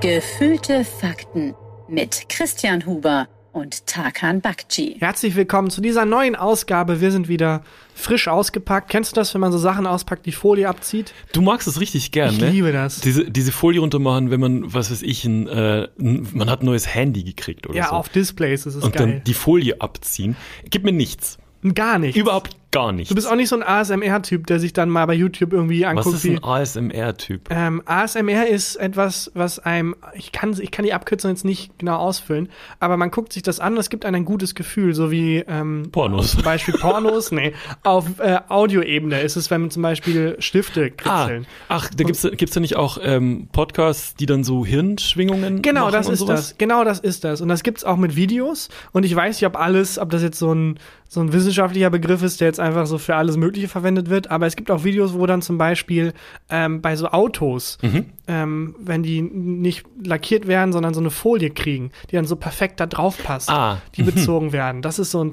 Gefühlte Fakten mit Christian Huber und Tarkan Bakci. Herzlich willkommen zu dieser neuen Ausgabe. Wir sind wieder frisch ausgepackt. Kennst du das, wenn man so Sachen auspackt, die Folie abzieht? Du magst es richtig gern, ich ne? Ich liebe das. Diese, diese Folie runtermachen, wenn man, was weiß ich, ein, äh, ein, man hat ein neues Handy gekriegt oder ja, so. auf Displays ist es Und geil. dann die Folie abziehen. Gib mir nichts. Gar nichts. Überhaupt gar nichts. Du bist auch nicht so ein ASMR-Typ, der sich dann mal bei YouTube irgendwie anguckt. Was ist ein ASMR-Typ? Ähm, ASMR ist etwas, was einem, ich kann, ich kann die Abkürzung jetzt nicht genau ausfüllen, aber man guckt sich das an, es gibt einem ein gutes Gefühl, so wie ähm, Pornos. Zum Beispiel Pornos, nee. Auf äh, Audioebene ist es, wenn man zum Beispiel Stifte kritzeln. Ah, ach, da gibt's, gibt's da nicht auch ähm, Podcasts, die dann so Hirnschwingungen Genau, das und ist sowas? das. Genau das ist das. Und das gibt's auch mit Videos. Und ich weiß nicht, ob alles, ob das jetzt so ein, so ein wissenschaftlicher Begriff ist, der jetzt einfach so für alles Mögliche verwendet wird. Aber es gibt auch Videos, wo dann zum Beispiel ähm, bei so Autos, Mhm. ähm, wenn die nicht lackiert werden, sondern so eine Folie kriegen, die dann so perfekt da drauf passt, Ah, die mhm. bezogen werden. Das ist so ein,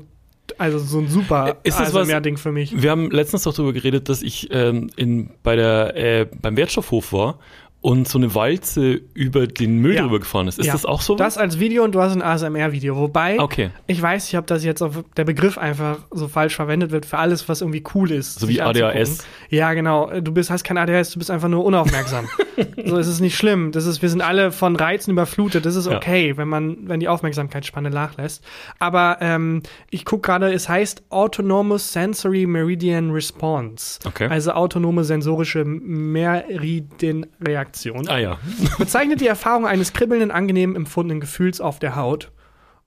also so ein super Ist das was- Ding für mich. Wir haben letztens doch darüber geredet, dass ich ähm, in, bei der, äh, beim Wertstoffhof war und so eine Walze über den Müll Ja. drüber gefahren ist. Ist Ja. das auch so? Das als Video und du hast ein ASMR-Video. Wobei, Okay. ich weiß nicht, ob das jetzt auf der Begriff einfach so falsch verwendet wird für alles, was irgendwie cool ist. So wie anzugucken. ADHS. Ja, genau. Du bist, hast kein ADHS, du bist einfach nur unaufmerksam. so ist es nicht schlimm. Das ist, wir sind alle von Reizen überflutet. Das ist Ja. okay, wenn man, wenn die Aufmerksamkeitsspanne nachlässt. Aber ähm, ich gucke gerade, es heißt Autonomous Sensory Meridian Response. Okay. Also autonome sensorische Meridianreaktion Ah ja. bezeichnet die Erfahrung eines kribbelnden, angenehm empfundenen Gefühls auf der Haut,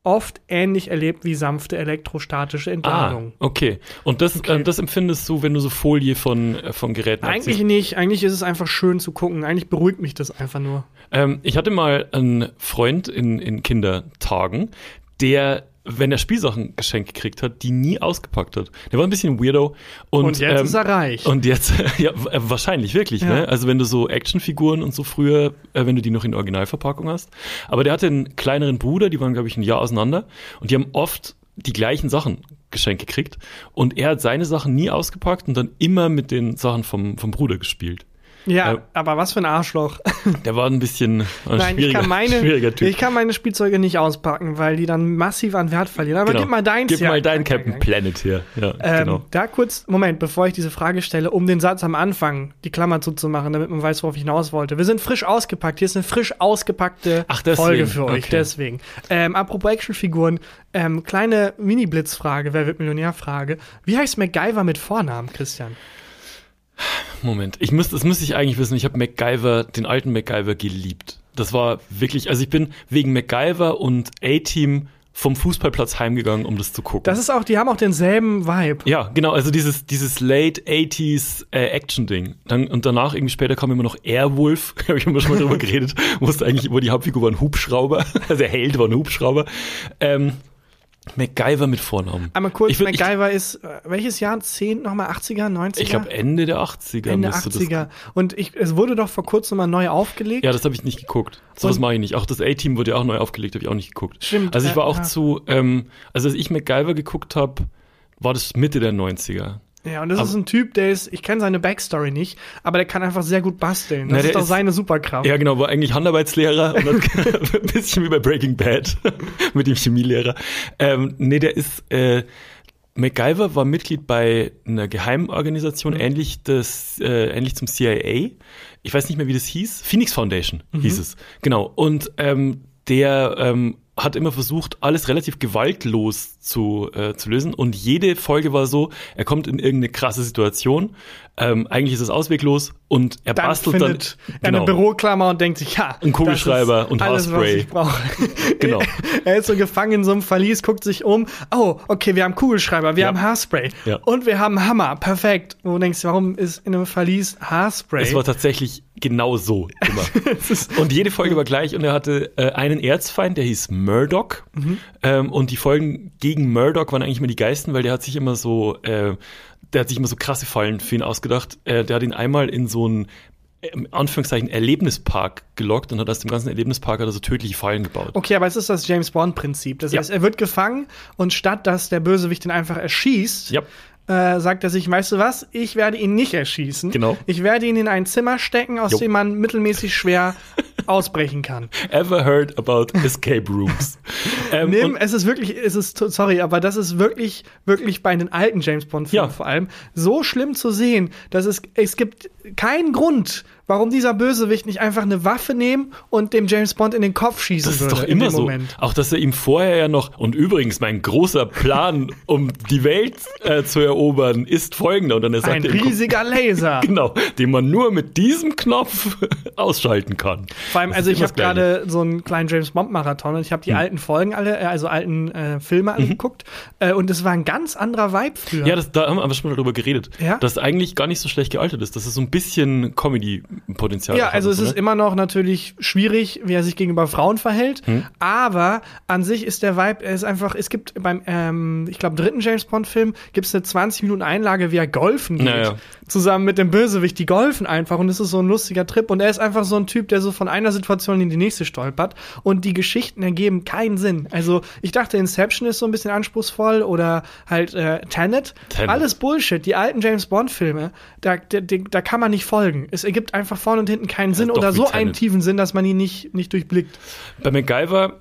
oft ähnlich erlebt wie sanfte elektrostatische Ah, Entladung. okay. Und das, Okay. äh, das empfindest du, wenn du so Folie von, äh, von Geräten Eigentlich abziehst? nicht, eigentlich ist es einfach schön zu gucken. Eigentlich beruhigt mich das einfach nur. Ähm, ich hatte mal einen Freund in, in Kindertagen, der, wenn er Spielsachen geschenkt gekriegt hat, die nie ausgepackt hat. Der war ein bisschen weirdo. Und, Und, jetzt ähm, ist er reich. Und jetzt, ja, wahrscheinlich wirklich, Ja. ne? Also wenn du so Actionfiguren und so früher, äh, wenn du die noch in Originalverpackung hast. Aber der hatte einen kleineren Bruder, die waren, glaube ich, ein Jahr auseinander und die haben oft die gleichen Sachen geschenkt gekriegt. Und er hat seine Sachen nie ausgepackt und dann immer mit den Sachen vom, vom Bruder gespielt. Ja, äh, aber was für ein Arschloch. Der war ein bisschen ein Nein, ich schwieriger, kann, meine, schwieriger Typ. ich kann meine Spielzeuge nicht auspacken, weil die dann massiv an Wert verlieren. Aber Genau. gib mal deins Gib mal deinen Okay, Captain. Planet hier. Ja, Ähm, genau. Da kurz, Moment, bevor ich diese Frage stelle, um den Satz am Anfang, die Klammer zuzumachen, damit man weiß, worauf ich hinaus wollte. Wir sind frisch ausgepackt. Hier ist eine frisch ausgepackte Ach. Folge für euch. Okay. Deswegen. Ähm, apropos Actionfiguren, ähm, kleine Mini-Blitz-Frage, wer wird Millionär-Frage. Wie heißt MacGyver mit Vornamen, Christian? Moment, ich müsste, das müsste ich eigentlich wissen. Ich habe MacGyver, den alten MacGyver geliebt. Das war wirklich, also ich bin wegen MacGyver und A-Team vom Fußballplatz heimgegangen, um das zu gucken. Das ist auch, die haben auch denselben Vibe. ja, genau, also dieses, dieses Late 80s äh, Action-Ding. Dann, und danach, irgendwie später kam immer noch Airwolf, habe ich immer schon mal drüber geredet, wusste eigentlich, wo die Hauptfigur war ein Hubschrauber, also der Held war ein Hubschrauber. Ähm, MacGyver mit Vornamen. Einmal kurz, Ich würd- ich- MacGyver ist, äh, welches Jahr? 10, nochmal 80er, 90er? Ich glaube Ende der 80er Ende müsste 80er. Und ich, es wurde doch vor kurzem mal neu aufgelegt. Ja, das habe ich nicht geguckt. So was mache ich nicht. Auch das A-Team wurde ja auch neu aufgelegt, habe ich auch nicht geguckt. Stimmt, Also ich war auch ja. zu, ähm, also als ich MacGyver geguckt habe, war das Mitte der 90er. Ja, und das Aber- ist ein Typ, der ist, ich kenne seine Backstory nicht, aber der kann einfach sehr gut basteln. Das Na, ist doch seine Superkraft. Ja, genau, war eigentlich Handarbeitslehrer und hat ein bisschen wie bei Breaking Bad mit dem Chemielehrer. Ähm, nee, der ist, äh, MacGyver war Mitglied bei einer Geheimorganisation, Mhm. ähnlich, des, äh, ähnlich zum CIA. Ich weiß nicht mehr, wie das hieß. Phoenix Foundation Mhm. hieß es. Genau. Und ähm, der ähm, hat immer versucht, alles relativ gewaltlos zu, äh, zu lösen. Und jede Folge war so, er kommt in irgendeine krasse Situation. Ähm, eigentlich ist es ausweglos und er Dann bastelt dann er eine Büroklammer und denkt sich, ja, Ein Kugelschreiber und alles, was Haarspray. ich brauche. Genau. er ist so gefangen in so einem Verlies, guckt sich um. Oh, okay, wir haben Kugelschreiber, wir Ja. haben Haarspray Ja. und wir haben Hammer. Perfekt. Und du denkst, warum ist in einem Verlies Haarspray? Es war tatsächlich genau so immer. und jede Folge war gleich und er hatte äh, einen Erzfeind, der hieß Murdoch. Mhm. Ähm, und die Folgen gegen Murdoch waren eigentlich immer die geilsten, weil der hat sich immer so, äh, der hat sich immer so krasse Fallen für ihn ausgedacht. Äh, der hat ihn einmal in so ein Anführungszeichen Erlebnispark gelockt und hat aus dem ganzen Erlebnispark hat er so tödliche Fallen gebaut. Okay, aber es ist das James Bond-Prinzip. Das Ja. heißt, er wird gefangen und statt dass der Bösewicht ihn einfach erschießt, Ja. äh, sagt er sich, weißt du was, ich werde ihn nicht erschießen. Genau. Ich werde ihn in ein Zimmer stecken, aus Jo. dem man mittelmäßig schwer ausbrechen kann. Ever heard about escape rooms? ähm, Nimm, es ist wirklich, es ist, sorry, aber das ist wirklich, wirklich bei den alten James Bond-Filmen Ja. vor allem so schlimm zu sehen, dass es, es gibt keinen Grund, warum dieser Bösewicht nicht einfach eine Waffe nehmen und dem James Bond in den Kopf schießen Das ist würde doch immer so. Moment. Auch, dass er ihm vorher ja noch, und übrigens, mein großer Plan, um die Welt äh, zu erobern, ist folgender. Und dann er sagt Ein er riesiger Laser. Genau, den man nur mit diesem Knopf ausschalten kann. Vor allem, Das also ist ich habe das gerade so einen kleinen James Bond Marathon und ich habe die Hm. alten Folgen alle, äh, also alten äh, Filme angeguckt äh, und es war ein ganz anderer Vibe früher. Ja, das, da haben wir schon mal darüber geredet, Ja? dass eigentlich gar nicht so schlecht gealtert ist, dass es so ein bisschen Comedy-Potenzial Ja, also es ist immer noch natürlich schwierig, wie er sich gegenüber Frauen verhält, Hm. aber an sich ist der Vibe, er ist einfach, es gibt beim, ähm, ich glaube, dritten James Bond-Film gibt es eine 20 Minuten Einlage, wie er golfen geht. Naja. Zusammen mit dem Bösewicht, die golfen einfach und es ist so ein lustiger Trip und er ist einfach so ein Typ, der so von einer Situation in die nächste stolpert und die Geschichten ergeben keinen Sinn. Also ich dachte, Inception ist so ein bisschen anspruchsvoll oder halt äh, Tenet. Tenet. Alles Bullshit. Die alten James Bond-Filme, da, da, da kann man nicht folgen. Es ergibt einfach vorne und hinten keinen Sinn doch oder so Tenet. einen tiefen Sinn, dass man ihn nicht, nicht durchblickt. Bei MacGyver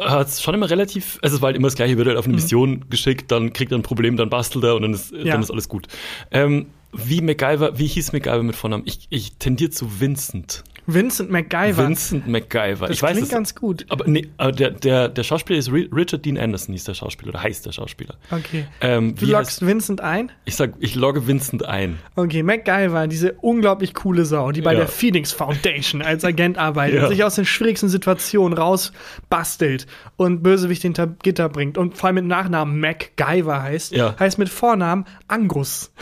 hat es schon immer relativ, also es war halt immer das gleiche, wird halt auf eine Mission geschickt, dann kriegt er ein Problem, dann bastelt er und dann ist, Ja. dann ist alles gut. Ähm, wie MacGyver, wie hieß MacGyver mit Vornamen? Ich, ich tendiere zu Vincent. Vincent MacGyver. Vincent MacGyver. das ich weiß klingt es, ganz gut. aber nee, der, der, der Schauspieler ist Ri- Richard Dean Anderson, hieß der Schauspieler, oder heißt der Schauspieler. Okay. Ähm, Du loggst heißt, Vincent ein? ich sag, ich logge Vincent ein. Okay, MacGyver, diese unglaublich coole Sau, die bei Ja. der Phoenix Foundation als Agent arbeitet, Ja. sich aus den schwierigsten Situationen rausbastelt und Bösewicht hinter Gitter bringt und vor allem mit Nachnamen MacGyver heißt, Ja. heißt mit Vornamen Angus.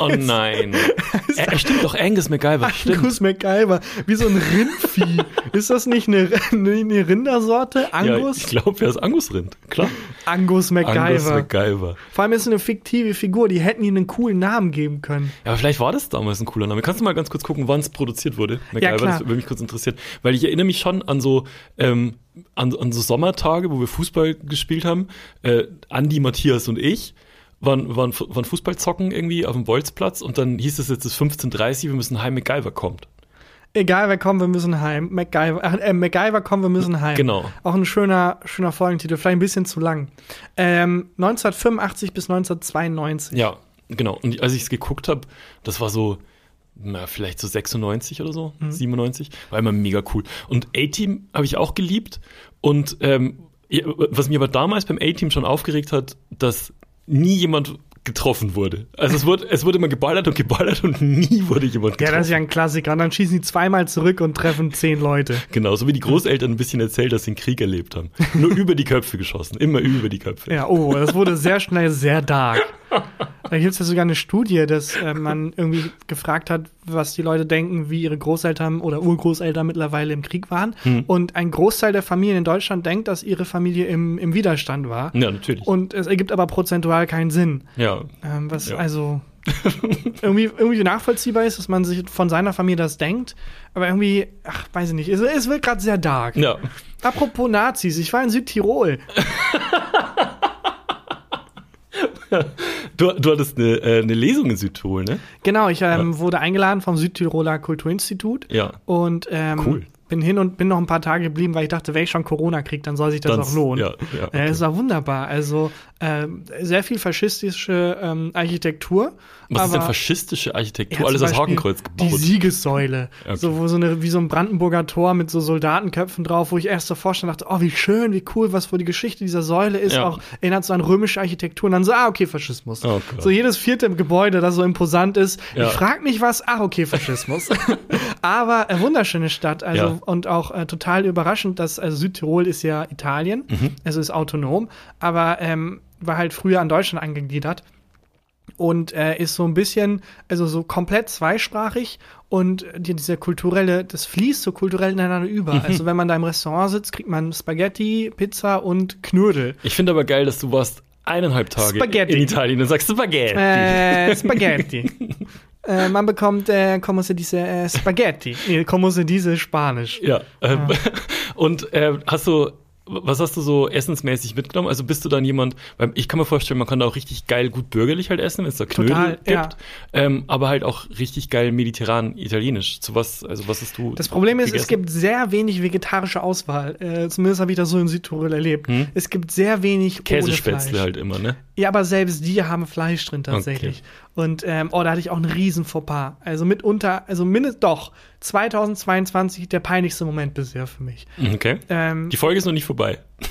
Oh nein. er, er stimmt doch, Angus MacGyver, stimmt. Angus MacGyver, wie so ein Rindvieh. Ist das nicht eine, eine, Rindersorte? Ja, Angus? ich glaube, er ist Angusrind, klar. Angus MacGyver. Angus MacGyver. Vor allem ist es eine fiktive Figur, die hätten ihm einen coolen Namen geben können. Ja, aber vielleicht war das damals ein cooler Name. Kannst du mal ganz kurz gucken, wann es produziert wurde? MacGyver, klar. das würde mich kurz interessieren. Weil ich erinnere mich schon an so, ähm, an, an so Sommertage, wo wir Fußball gespielt haben. Äh, Andi, Matthias und ich waren, waren, waren Fußball zocken irgendwie auf dem Bolzplatz und dann hieß es jetzt, ist 15.30 wir müssen heim, MacGyver kommt. Egal, wer kommt, wir müssen heim. MacGyver, äh, MacGyver kommt, wir müssen heim. Genau. Auch ein schöner, schöner Folgentitel, vielleicht ein bisschen zu lang. Ähm, 1985 bis 1992. Ja, genau. Und als ich es geguckt habe, das war so, na, vielleicht so 96 oder so, 97, war immer mega cool. Und A-Team habe ich auch geliebt. Und ähm, was mir aber damals beim A-Team schon aufgeregt hat, dass nie jemand getroffen wurde. Also es wurde, es wurde immer geballert und geballert und nie wurde jemand Ja, getroffen. das ist ja ein Klassiker. Und dann schießen die zweimal zurück und treffen zehn Leute. Genau, so wie die Großeltern ein bisschen erzählt, dass sie den Krieg erlebt haben. Nur über die Köpfe geschossen, immer über die Köpfe. Ja, oh, das wurde sehr schnell sehr dark. Da gibt es ja sogar eine Studie, dass äh, man irgendwie gefragt hat, was die Leute denken, wie ihre Großeltern oder Urgroßeltern mittlerweile im Krieg waren. Hm. Und ein Großteil der Familien in Deutschland denkt, dass ihre Familie im, im Widerstand war. Ja, natürlich. Und es ergibt aber prozentual keinen Sinn. ja, Ähm, was Ja. also irgendwie, irgendwie nachvollziehbar ist, dass man sich von seiner Familie das denkt. Aber irgendwie, ach, weiß ich nicht, es, es wird gerade sehr dark. ja. Apropos Nazis, ich war in Südtirol. Du, du hattest eine, äh, eine Lesung in Südtirol, ne? Genau, ich ähm, wurde eingeladen vom Südtiroler Kulturinstitut. Ja. Und ähm, Cool. Bin hin und bin noch ein paar Tage geblieben, weil ich dachte, wenn ich schon Corona kriege, dann soll sich das Dann- auch lohnen. ja, ja, Äh, Es war wunderbar. Also ähm, sehr viel faschistische ähm, Architektur. Was ist denn faschistische Architektur? Ja, Alles aus Hakenkreuz Die gebaut. Siegessäule. Okay. So, wo so eine, wie so ein Brandenburger Tor mit so Soldatenköpfen drauf, wo ich erst stand und dachte, oh, wie schön, wie cool, was für die Geschichte dieser Säule ist. Ja. Auch erinnert so an römische Architektur. Und dann so, ah, okay, Faschismus. Oh so jedes vierte Gebäude, das so imposant ist. Ich frag mich was, ah, okay, Faschismus. Aber äh, wunderschöne Stadt. Also. Und auch äh, total überraschend, dass, also Südtirol ist ja Italien, Mhm. also ist autonom, aber ähm, war halt früher an Deutschland angegliedert und äh, ist so ein bisschen, also so komplett zweisprachig und die, dieser kulturelle, das fließt so kulturell ineinander über. Mhm. Also wenn man da im Restaurant sitzt, kriegt man Spaghetti, Pizza und Knödel. Ich finde aber geil, dass du warst eineinhalb Tage Spaghetti. in Italien und sagst Spaghetti. Äh, Spaghetti. Äh, man bekommt, äh, como se dice, äh, Spaghetti. Nee, como se dice Spanisch. Ja. Ähm, Und äh, hast du, was hast du so essensmäßig mitgenommen? Also bist du dann jemand, weil ich kann mir vorstellen, man kann da auch richtig geil gut bürgerlich halt essen, wenn es da Knödel Total, gibt. ja. Ähm, aber halt auch richtig geil mediterran italienisch. Zu was, also was hast du? Das Problem ist, es gegessen? gibt sehr wenig vegetarische Auswahl. Äh, zumindest habe ich das so in Südtirol erlebt. Es gibt sehr wenig ohne Käsespätzle Fleisch. halt immer, ne? Ja, aber selbst die haben Fleisch drin tatsächlich. Und ähm, oh, da hatte ich auch einen riesen Fauxpas. Also mitunter, also mindestens doch 2022 der peinlichste Moment bisher für mich. Okay. Ähm, Die Folge ist noch nicht vorbei.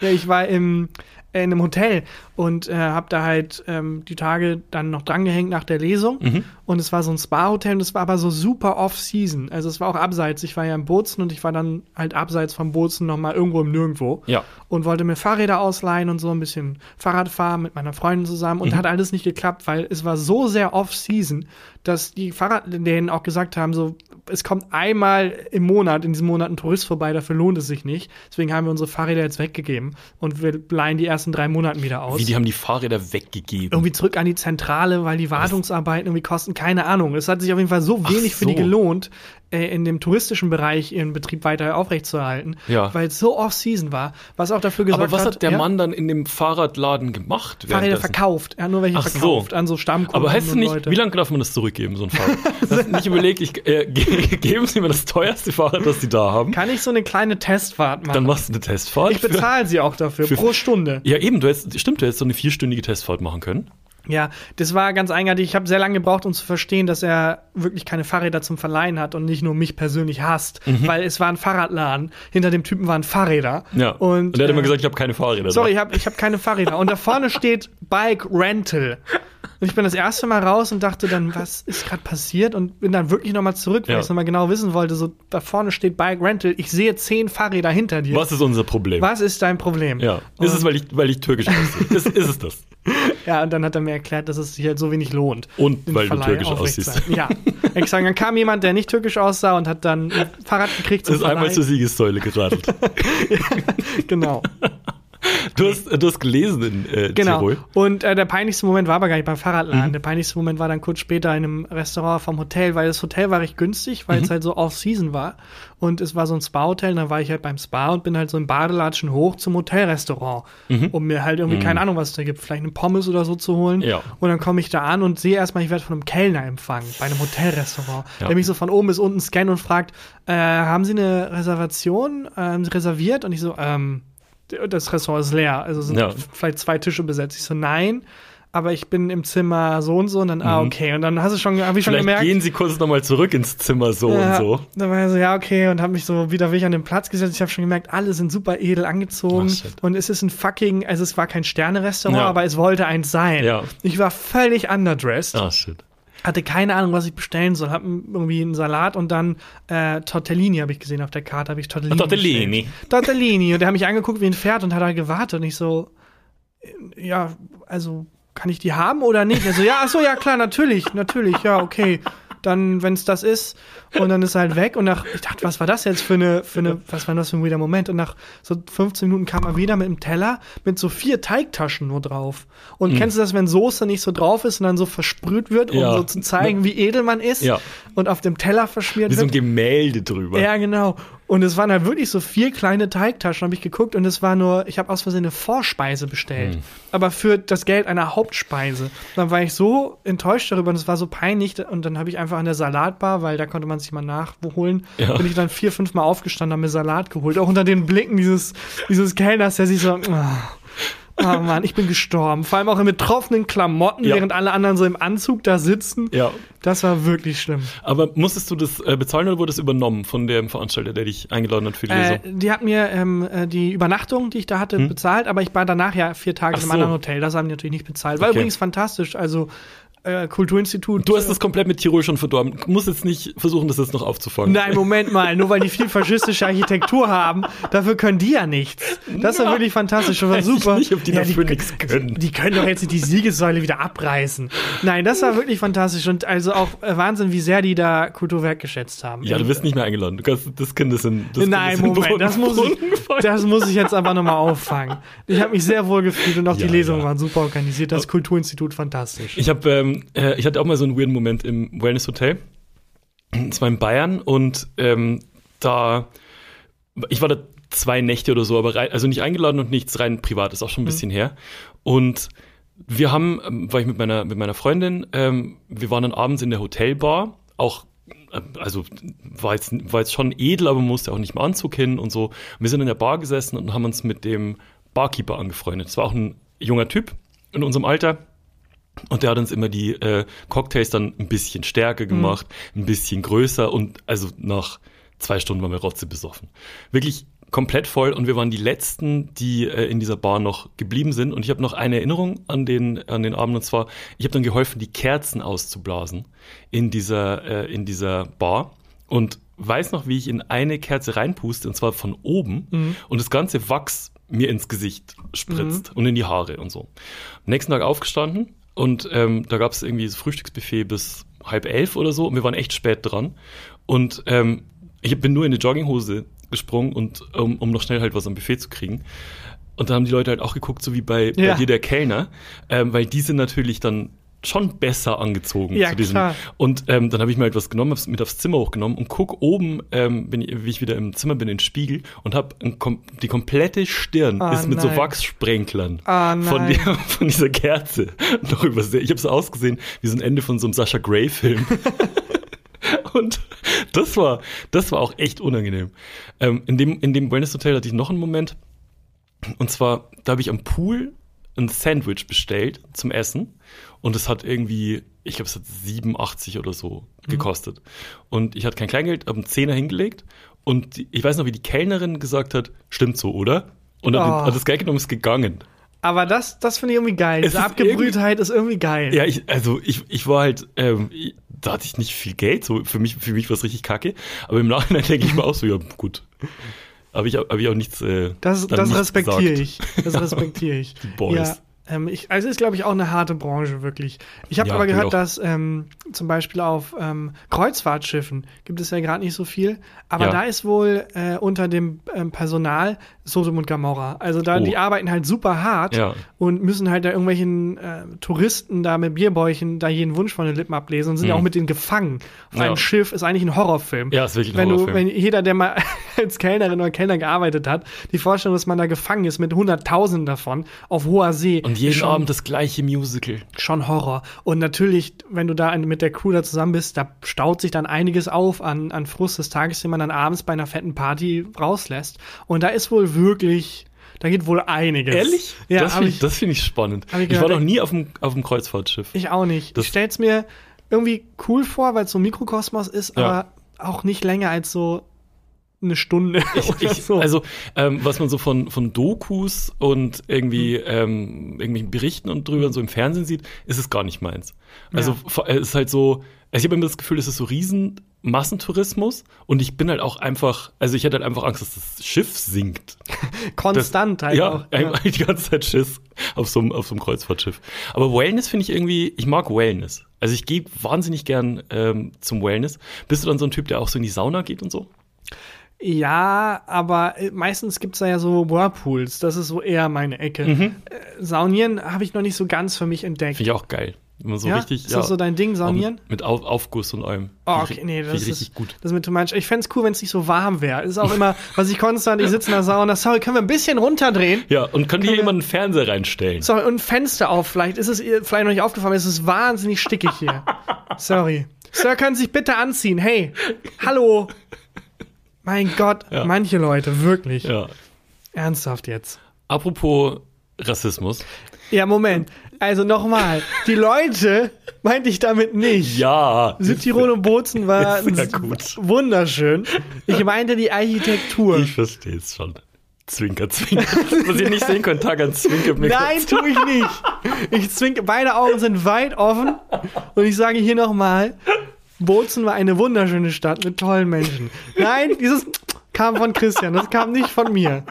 Ja, ich war im, äh, in einem Hotel und äh, habe da halt ähm, die Tage dann noch drangehängt nach der Lesung. Mhm. Und es war so ein Spa-Hotel und es war aber so super off-season. Also es war auch abseits. Ich war ja in Bozen und ich war dann halt abseits vom Bozen nochmal irgendwo im Nirgendwo. Ja. Und wollte mir Fahrräder ausleihen und so ein bisschen Fahrrad fahren mit meiner Freundin zusammen. Und Mhm. hat alles nicht geklappt, weil es war so sehr off-season, dass die Fahrradläden auch gesagt haben, so, es kommt einmal im Monat, in diesem Monat ein Tourist vorbei, dafür lohnt es sich nicht. Deswegen haben wir unsere Fahrräder jetzt weggegeben und wir leihen die ersten drei Monaten wieder aus. Wie, die haben die Fahrräder weggegeben. irgendwie zurück an die Zentrale, weil die Wartungsarbeiten irgendwie kosten, keine Ahnung. Es hat sich auf jeden Fall so wenig für die so. gelohnt, äh, in dem touristischen Bereich ihren Betrieb weiter aufrechtzuerhalten, Ja. weil es so off-season war, was auch dafür gesorgt Aber was hat der ja, Mann dann in dem Fahrradladen gemacht? Fahrräder verkauft. Er hat nur welche Ach so. verkauft an so Stammkunden Aber heißt nicht, Leute. wie lange darf man das zurückgeben, so ein Fahrrad? Du nicht überlegt, ich, äh, ge geben Sie mir das teuerste Fahrrad, das Sie da haben? Kann ich so eine kleine Testfahrt machen? Dann machst du eine Testfahrt. ich bezahle sie auch dafür, für- pro Stunde. Ja, eben, du hättest, stimmt, du hättest so eine vierstündige Testfahrt machen können. Ja, das war ganz eigenartig. Ich habe sehr lange gebraucht, um zu verstehen, dass er wirklich keine Fahrräder zum Verleihen hat und nicht nur mich persönlich hasst, weil es war ein Fahrradladen. Hinter dem Typen waren Fahrräder. Mhm. Ja. Und, er hat immer äh, gesagt, ich habe keine Fahrräder. Sorry, da. ich habe ich hab keine Fahrräder. Und da vorne steht Bike Rental. Und ich bin das erste Mal raus und dachte dann, was ist gerade passiert? Und bin dann wirklich nochmal zurück, weil Ja. ich es nochmal genau wissen wollte. So, da vorne steht Bike Rental. Ich sehe zehn Fahrräder hinter dir. Was ist unser Problem? Was ist dein Problem? Ja. Ist es, weil ich, weil ich türkisch aussehe? ist, ist es das? Ja, und dann hat er mir erklärt, dass es sich halt so wenig lohnt. Und weil du Verleih türkisch aufrecht zu aussiehst. Ja. Exakt. Dann kam jemand, der nicht türkisch aussah und hat dann ein Fahrrad gekriegt zum Ist einmal Verleih. zur Siegessäule geradelt. Genau. Du hast, du hast gelesen in äh, Genau. Tirol. Und äh, der peinlichste Moment war aber gar nicht beim Fahrradladen. Mhm. Der peinlichste Moment war dann kurz später in einem Restaurant vom Hotel, weil das Hotel war recht günstig, weil Mhm. es halt so off-season war. Und es war so ein Spa-Hotel. Und dann war ich halt beim Spa und bin halt so im Badelatschen hoch zum Hotelrestaurant, um mir halt irgendwie keine Ahnung, was es da gibt, vielleicht eine Pommes oder so zu holen. Mhm. Ja. Und dann komme ich da an und sehe erstmal, ich werde von einem Kellner empfangen bei einem Hotelrestaurant, Ja. der mich so von oben bis unten scannt und fragt, äh, haben Sie eine Reservation ähm, reserviert? Und ich so, ähm, das Restaurant ist leer. Also sind Ja. vielleicht zwei Tische besetzt. Ich so, nein, aber ich bin im Zimmer so und so und dann, ah, okay. Und dann hast du schon, habe ich schon Mhm. Vielleicht gemerkt. gehen Sie kurz nochmal zurück ins Zimmer so ja, und so. Dann war er so, ja, okay, und habe mich so wieder wirklich an den Platz gesetzt. Ich habe schon gemerkt, alle sind super edel angezogen. Shit. und es ist ein fucking, also es war kein Sterne-Restaurant, Ja. aber es wollte eins sein. Ja. Ich war völlig underdressed Ah, shit. Hatte keine Ahnung, was ich bestellen soll. Hab irgendwie einen Salat und dann äh, Tortellini habe ich gesehen auf der Karte. Habe ich Tortellini. Tortellini. bestellt. Tortellini. Und der hat mich angeguckt wie ein Pferd und hat da gewartet. Und ich so, äh, ja, also kann ich die haben oder nicht? Also ja, ach so, ja klar, natürlich, natürlich, ja, okay. Dann, wenn es das ist, und dann ist er halt weg. Und nach, ich dachte, was war das jetzt für eine, für eine, was war das für ein weirder Moment? Und nach so 15 Minuten kam er wieder mit einem Teller mit so vier Teigtaschen nur drauf. Und kennst du das, wenn Soße nicht so drauf ist und dann so versprüht wird, um Ja. so zu zeigen, wie edel man ist? Ja. Und auf dem Teller verschmiert Wie so ein wird. Gemälde drüber. Ja, genau. Und es waren halt wirklich so vier kleine Teigtaschen, habe ich geguckt, und es war nur, ich habe aus Versehen eine Vorspeise bestellt. Hm. Aber für das Geld einer Hauptspeise. Dann war ich so enttäuscht darüber und es war so peinlich. Und dann habe ich einfach an der Salatbar, weil da konnte man sich mal nachholen, Ja. bin ich dann vier, fünf Mal aufgestanden, habe mir Salat geholt. Auch unter den Blicken dieses, dieses Kellners, der sich so, oh, oh Mann, ich bin gestorben. Vor allem auch in betroffenen Klamotten, Ja. während alle anderen so im Anzug da sitzen. Ja. Das war wirklich schlimm. Aber musstest du das äh, bezahlen oder wurde es übernommen von dem Veranstalter, der dich eingeladen hat für die Äh, Lesung? die hat mir ähm, äh, die Übernachtung, die ich da hatte, bezahlt, aber ich war danach ja vier Tage Hm? Ach in einem so. anderen Hotel. Das haben die natürlich nicht bezahlt. War Okay. übrigens fantastisch. Also äh, Kulturinstitut. Du hast das komplett mit Tirol schon verdorben. Du musst jetzt nicht versuchen, das jetzt noch aufzufangen. Nein, Moment mal, nur weil die viel faschistische Architektur haben, dafür können die ja nichts. Das war Ja. wirklich fantastisch, das war Weiß ich super. nicht, ob die ja, dafür nichts können. Die können doch jetzt nicht die Siegessäule wieder abreißen. Nein, das war wirklich fantastisch und also auch äh, Wahnsinn, wie sehr die da Kultur wertgeschätzt haben. Ja, du wirst nicht mehr eingeladen. Du kannst das Kind ist in das Nein, Kind ist in Moment, Brunnen- das muss, ich, das muss ich jetzt aber nochmal auffangen. Ich habe mich sehr wohl gefühlt und auch Ja, die Lesungen waren super organisiert. Das Kulturinstitut fantastisch. Ich habe ähm, äh, ich hatte auch mal so einen weirden Moment im Wellness Hotel. Es war in Bayern und ähm, da, ich war da zwei Nächte oder so, aber rein, also nicht eingeladen und nichts rein privat, ist auch schon ein bisschen her. Und wir haben, ähm, war ich mit meiner, mit meiner Freundin, ähm, wir waren dann abends in der Hotelbar, auch äh, also war jetzt, war jetzt schon edel, aber man musste auch nicht mehr Anzug hin und so. Wir sind in der Bar gesessen und haben uns mit dem Barkeeper angefreundet. Das war auch ein junger Typ in unserem Alter. Und der hat uns immer die äh, Cocktails dann ein bisschen stärker gemacht, ein bisschen größer und also nach zwei Stunden waren wir rotze besoffen. Wirklich komplett voll und wir waren die letzten, die äh, in dieser Bar noch geblieben sind. Und ich habe noch eine Erinnerung an den an den Abend und zwar, ich habe dann geholfen, die Kerzen auszublasen in dieser äh, in dieser Bar und weiß noch, wie ich in eine Kerze reinpuste und zwar von oben und das ganze Wachs mir ins Gesicht spritzt und in die Haare und so. Am nächsten Tag aufgestanden und ähm, da gab es irgendwie das Frühstücksbuffet bis halb elf oder so und wir waren echt spät dran und ähm, ich bin nur in eine Jogginghose gesprungen und um, um noch schnell halt was am Buffet zu kriegen. Und da haben die Leute halt auch geguckt, so wie bei, Ja. bei dir der Kellner, ähm, weil die sind natürlich dann schon besser angezogen Ja, zu diesem. klar. Und ähm, dann habe ich mir halt was genommen, hab's mit aufs Zimmer hochgenommen und guck oben, ähm, bin ich, wie ich wieder im Zimmer bin, in den Spiegel und habe kom die komplette Stirn Ah, ist mit so nein. Wachssprenklern Ah, von, der, von dieser Kerze noch übersehen. Ich habe so ausgesehen wie so ein Ende von so einem Sascha Grey-Film. Und das war, das war auch echt unangenehm. Ähm, in dem, in dem Wellness Hotel hatte ich noch einen Moment. Und zwar, da habe ich am Pool ein Sandwich bestellt zum Essen. Und es hat irgendwie, ich glaube, es hat 87 oder so gekostet. Und ich hatte kein Kleingeld, habe einen Zehner hingelegt. Und die, ich weiß noch, wie die Kellnerin gesagt hat, stimmt so, oder? Und Oh. hat das Geld genommen, ist gegangen. Aber das, das finde ich irgendwie geil. Es Diese Abgebrühtheit ist irgendwie geil. Ja, ich, also ich, ich war halt, ähm, ich- da hatte ich nicht viel Geld, so für mich, für mich war es richtig kacke. Aber im Nachhinein denke ich mir auch so, ja, gut. Aber ich habe hab ich auch nichts. Äh, Das, das respektiere ich. Das respektiere ich. Die Boys. Ja, ähm, ich, also ist, glaube ich, auch eine harte Branche, wirklich. Ich habe Ja, aber gehört, auch. dass ähm, zum Beispiel auf ähm, Kreuzfahrtschiffen gibt es ja gerade nicht so viel, aber Ja. da ist wohl äh, unter dem ähm, Personal Sodom und Gomorra. Also da, Oh. die arbeiten halt super hart Ja. und müssen halt da irgendwelchen äh, Touristen da mit Bierbäuchen da jeden Wunsch von den Lippen ablesen und sind ja Mhm. auch mit denen gefangen. Auf Ja. einem Schiff ist eigentlich ein Horrorfilm. Ja, ist wirklich ein wenn Horrorfilm. Du, wenn jeder, der mal als Kellnerin oder Kellner gearbeitet hat, die Vorstellung, dass man da gefangen ist mit Hunderttausenden davon auf hoher See. Und jeden schon, Abend das gleiche Musical. schon Horror. Und natürlich, wenn du da mit der Crew da zusammen bist, da staut sich dann einiges auf an, an Frust des Tages, den man dann abends bei einer fetten Party rauslässt. Und da ist wohl wirklich, da geht wohl einiges. Ehrlich? Ja, das finde ich, find ich spannend. ich ich, war noch nie auf dem, auf dem Kreuzfahrtschiff. ich auch nicht. Das- ich stell's mir irgendwie cool vor, weil es so ein Mikrokosmos ist, Ja. aber auch nicht länger als so eine Stunde oder Ich, so. Also, ähm, was man so von, von Dokus und irgendwie ähm, irgendwelchen Berichten und drüber so im Fernsehen sieht, ist es gar nicht meins. Also, Ja. es ist halt so, also ich habe immer das Gefühl, es ist so riesen Massentourismus und ich bin halt auch einfach, also ich hätte halt einfach Angst, dass das Schiff sinkt. Konstant halt ja, auch. einfach die ganze Zeit Schiss auf so einem, auf so einem Kreuzfahrtschiff. Aber Wellness finde ich irgendwie, ich mag Wellness. Also ich gehe wahnsinnig gern ähm, zum Wellness. Bist du dann so ein Typ, der auch so in die Sauna geht und so? Ja, aber äh, meistens gibt's da ja so Whirlpools. Das ist so eher meine Ecke. Mhm. Äh, Saunieren habe ich noch nicht so ganz für mich entdeckt. Finde ich auch geil. Man so ja? richtig, ist das so dein Ding, Saunieren? Mit, mit Auf, Aufguss und allem. Oh, okay, nee, das ist richtig gut. Das mir too much. Ich fänd's cool, wenn es nicht so warm wäre. Ist auch immer, was ich konstant, ich sitze in der Sauna, sorry, können wir ein bisschen runterdrehen? Ja, und kann hier wir- jemand einen Fernseher reinstellen? Sorry, und ein Fenster auf, vielleicht ist es ihr vielleicht noch nicht aufgefallen, es ist wahnsinnig stickig hier. Sorry. Sir, können Sie sich bitte anziehen? Hey, hallo. Mein Gott, Ja. manche Leute, wirklich. Ja. Ernsthaft jetzt. Apropos Rassismus. Ja, Moment. Also nochmal. Die Leute meinte ich damit nicht. Ja. Südtirol und Bozen war wunderschön. Ich meinte die Architektur. Ich verstehe es schon. Zwinker, zwinker. Was ihr nicht sehen könnt, Tag an Zwinker mir Nein, tue ich nicht. Ich zwinke, beide Augen sind weit offen. Und ich sage hier nochmal, Bozen war eine wunderschöne Stadt mit tollen Menschen. Nein, dieses kam von Christian, das kam nicht von mir.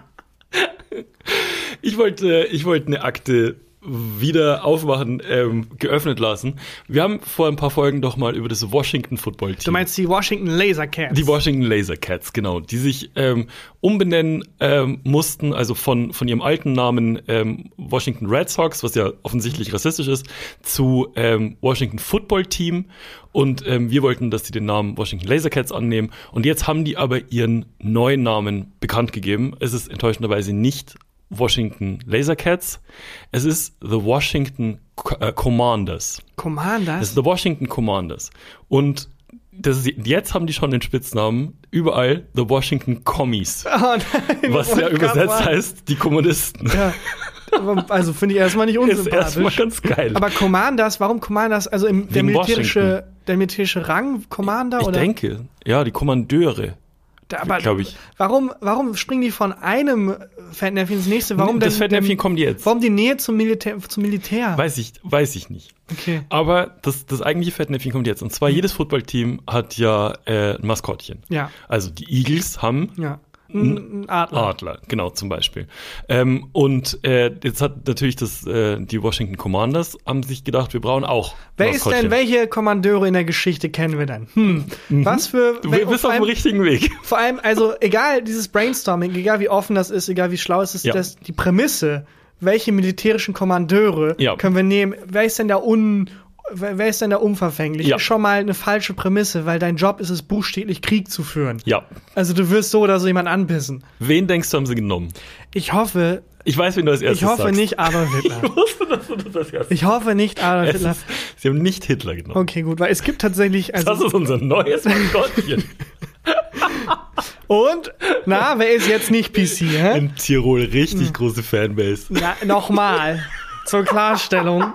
Ich wollte, ich wollte eine Akte wieder aufmachen, ähm, geöffnet lassen. Wir haben vor ein paar Folgen doch mal über das Washington Football Team. Du meinst die Washington Laser Cats? Die Washington Laser Cats, genau, die sich ähm, umbenennen ähm, mussten, also von, von ihrem alten Namen ähm, Washington Red Sox, was ja offensichtlich rassistisch ist, zu ähm, Washington Football Team. Und ähm, wir wollten, dass sie den Namen Washington Laser Cats annehmen. Und jetzt haben die aber ihren neuen Namen bekannt gegeben. Es ist enttäuschenderweise nicht Washington Laser Cats. Es ist The Washington äh, Commanders. Commanders? Es ist The Washington Commanders. Und das ist, jetzt haben die schon den Spitznamen überall The Washington Commies. Oh nein, was ja übersetzt heißt die Kommunisten. Ja. Also finde ich erstmal nicht unsympathisch. Ist erstmal ganz geil. Aber Commanders, warum Commanders? Also im, der militärische, der militärische Rang Commander ich oder? Ich denke, ja, die Kommandeure. Glaube ich. Warum, warum springen die von einem Fettnäpfchen ins nächste? Warum das denn, Fettnäpfchen kommt jetzt. Warum die Nähe zum Militär? Zum Militär? Weiß ich, weiß ich nicht. Okay. Aber das, das eigentliche Fettnäpfchen kommt jetzt. Und zwar jedes Footballteam hat ja äh, ein Maskottchen. Ja. Also die Eagles haben ja. Ein Adler. Adler, genau, zum Beispiel. Ähm, und äh, jetzt hat natürlich das, äh, die Washington Commanders haben sich gedacht, wir brauchen auch. Wer ist denn, welche Kommandeure in der Geschichte kennen wir denn? Hm. Mhm. Was für. Du bist auf dem richtigen Weg. Vor allem, also egal, dieses Brainstorming, egal wie offen das ist, egal wie schlau es ist, Ja. das, die Prämisse, welche militärischen Kommandeure Ja. können wir nehmen, wer ist denn da un. Wer ist denn da unverfänglich? Ja. Ist schon mal eine falsche Prämisse, weil dein Job ist es, buchstäblich Krieg zu führen. Ja. Also du wirst so oder so jemanden anbissen. Wen denkst du, haben sie genommen? Ich hoffe, Ich weiß, wen du als erstes ich hoffe sagst. nicht Adolf Hitler. Ich wusste, dass du das als erstes Ich hoffe nicht Adolf Hitler. ist, Sie haben nicht Hitler genommen. Okay, gut, weil es gibt tatsächlich. Also, Das ist unser neues Maskottchen. und, na, wer ist jetzt nicht PC, hä? In Tirol richtig große Fanbase. Ja, nochmal. Zur Klarstellung.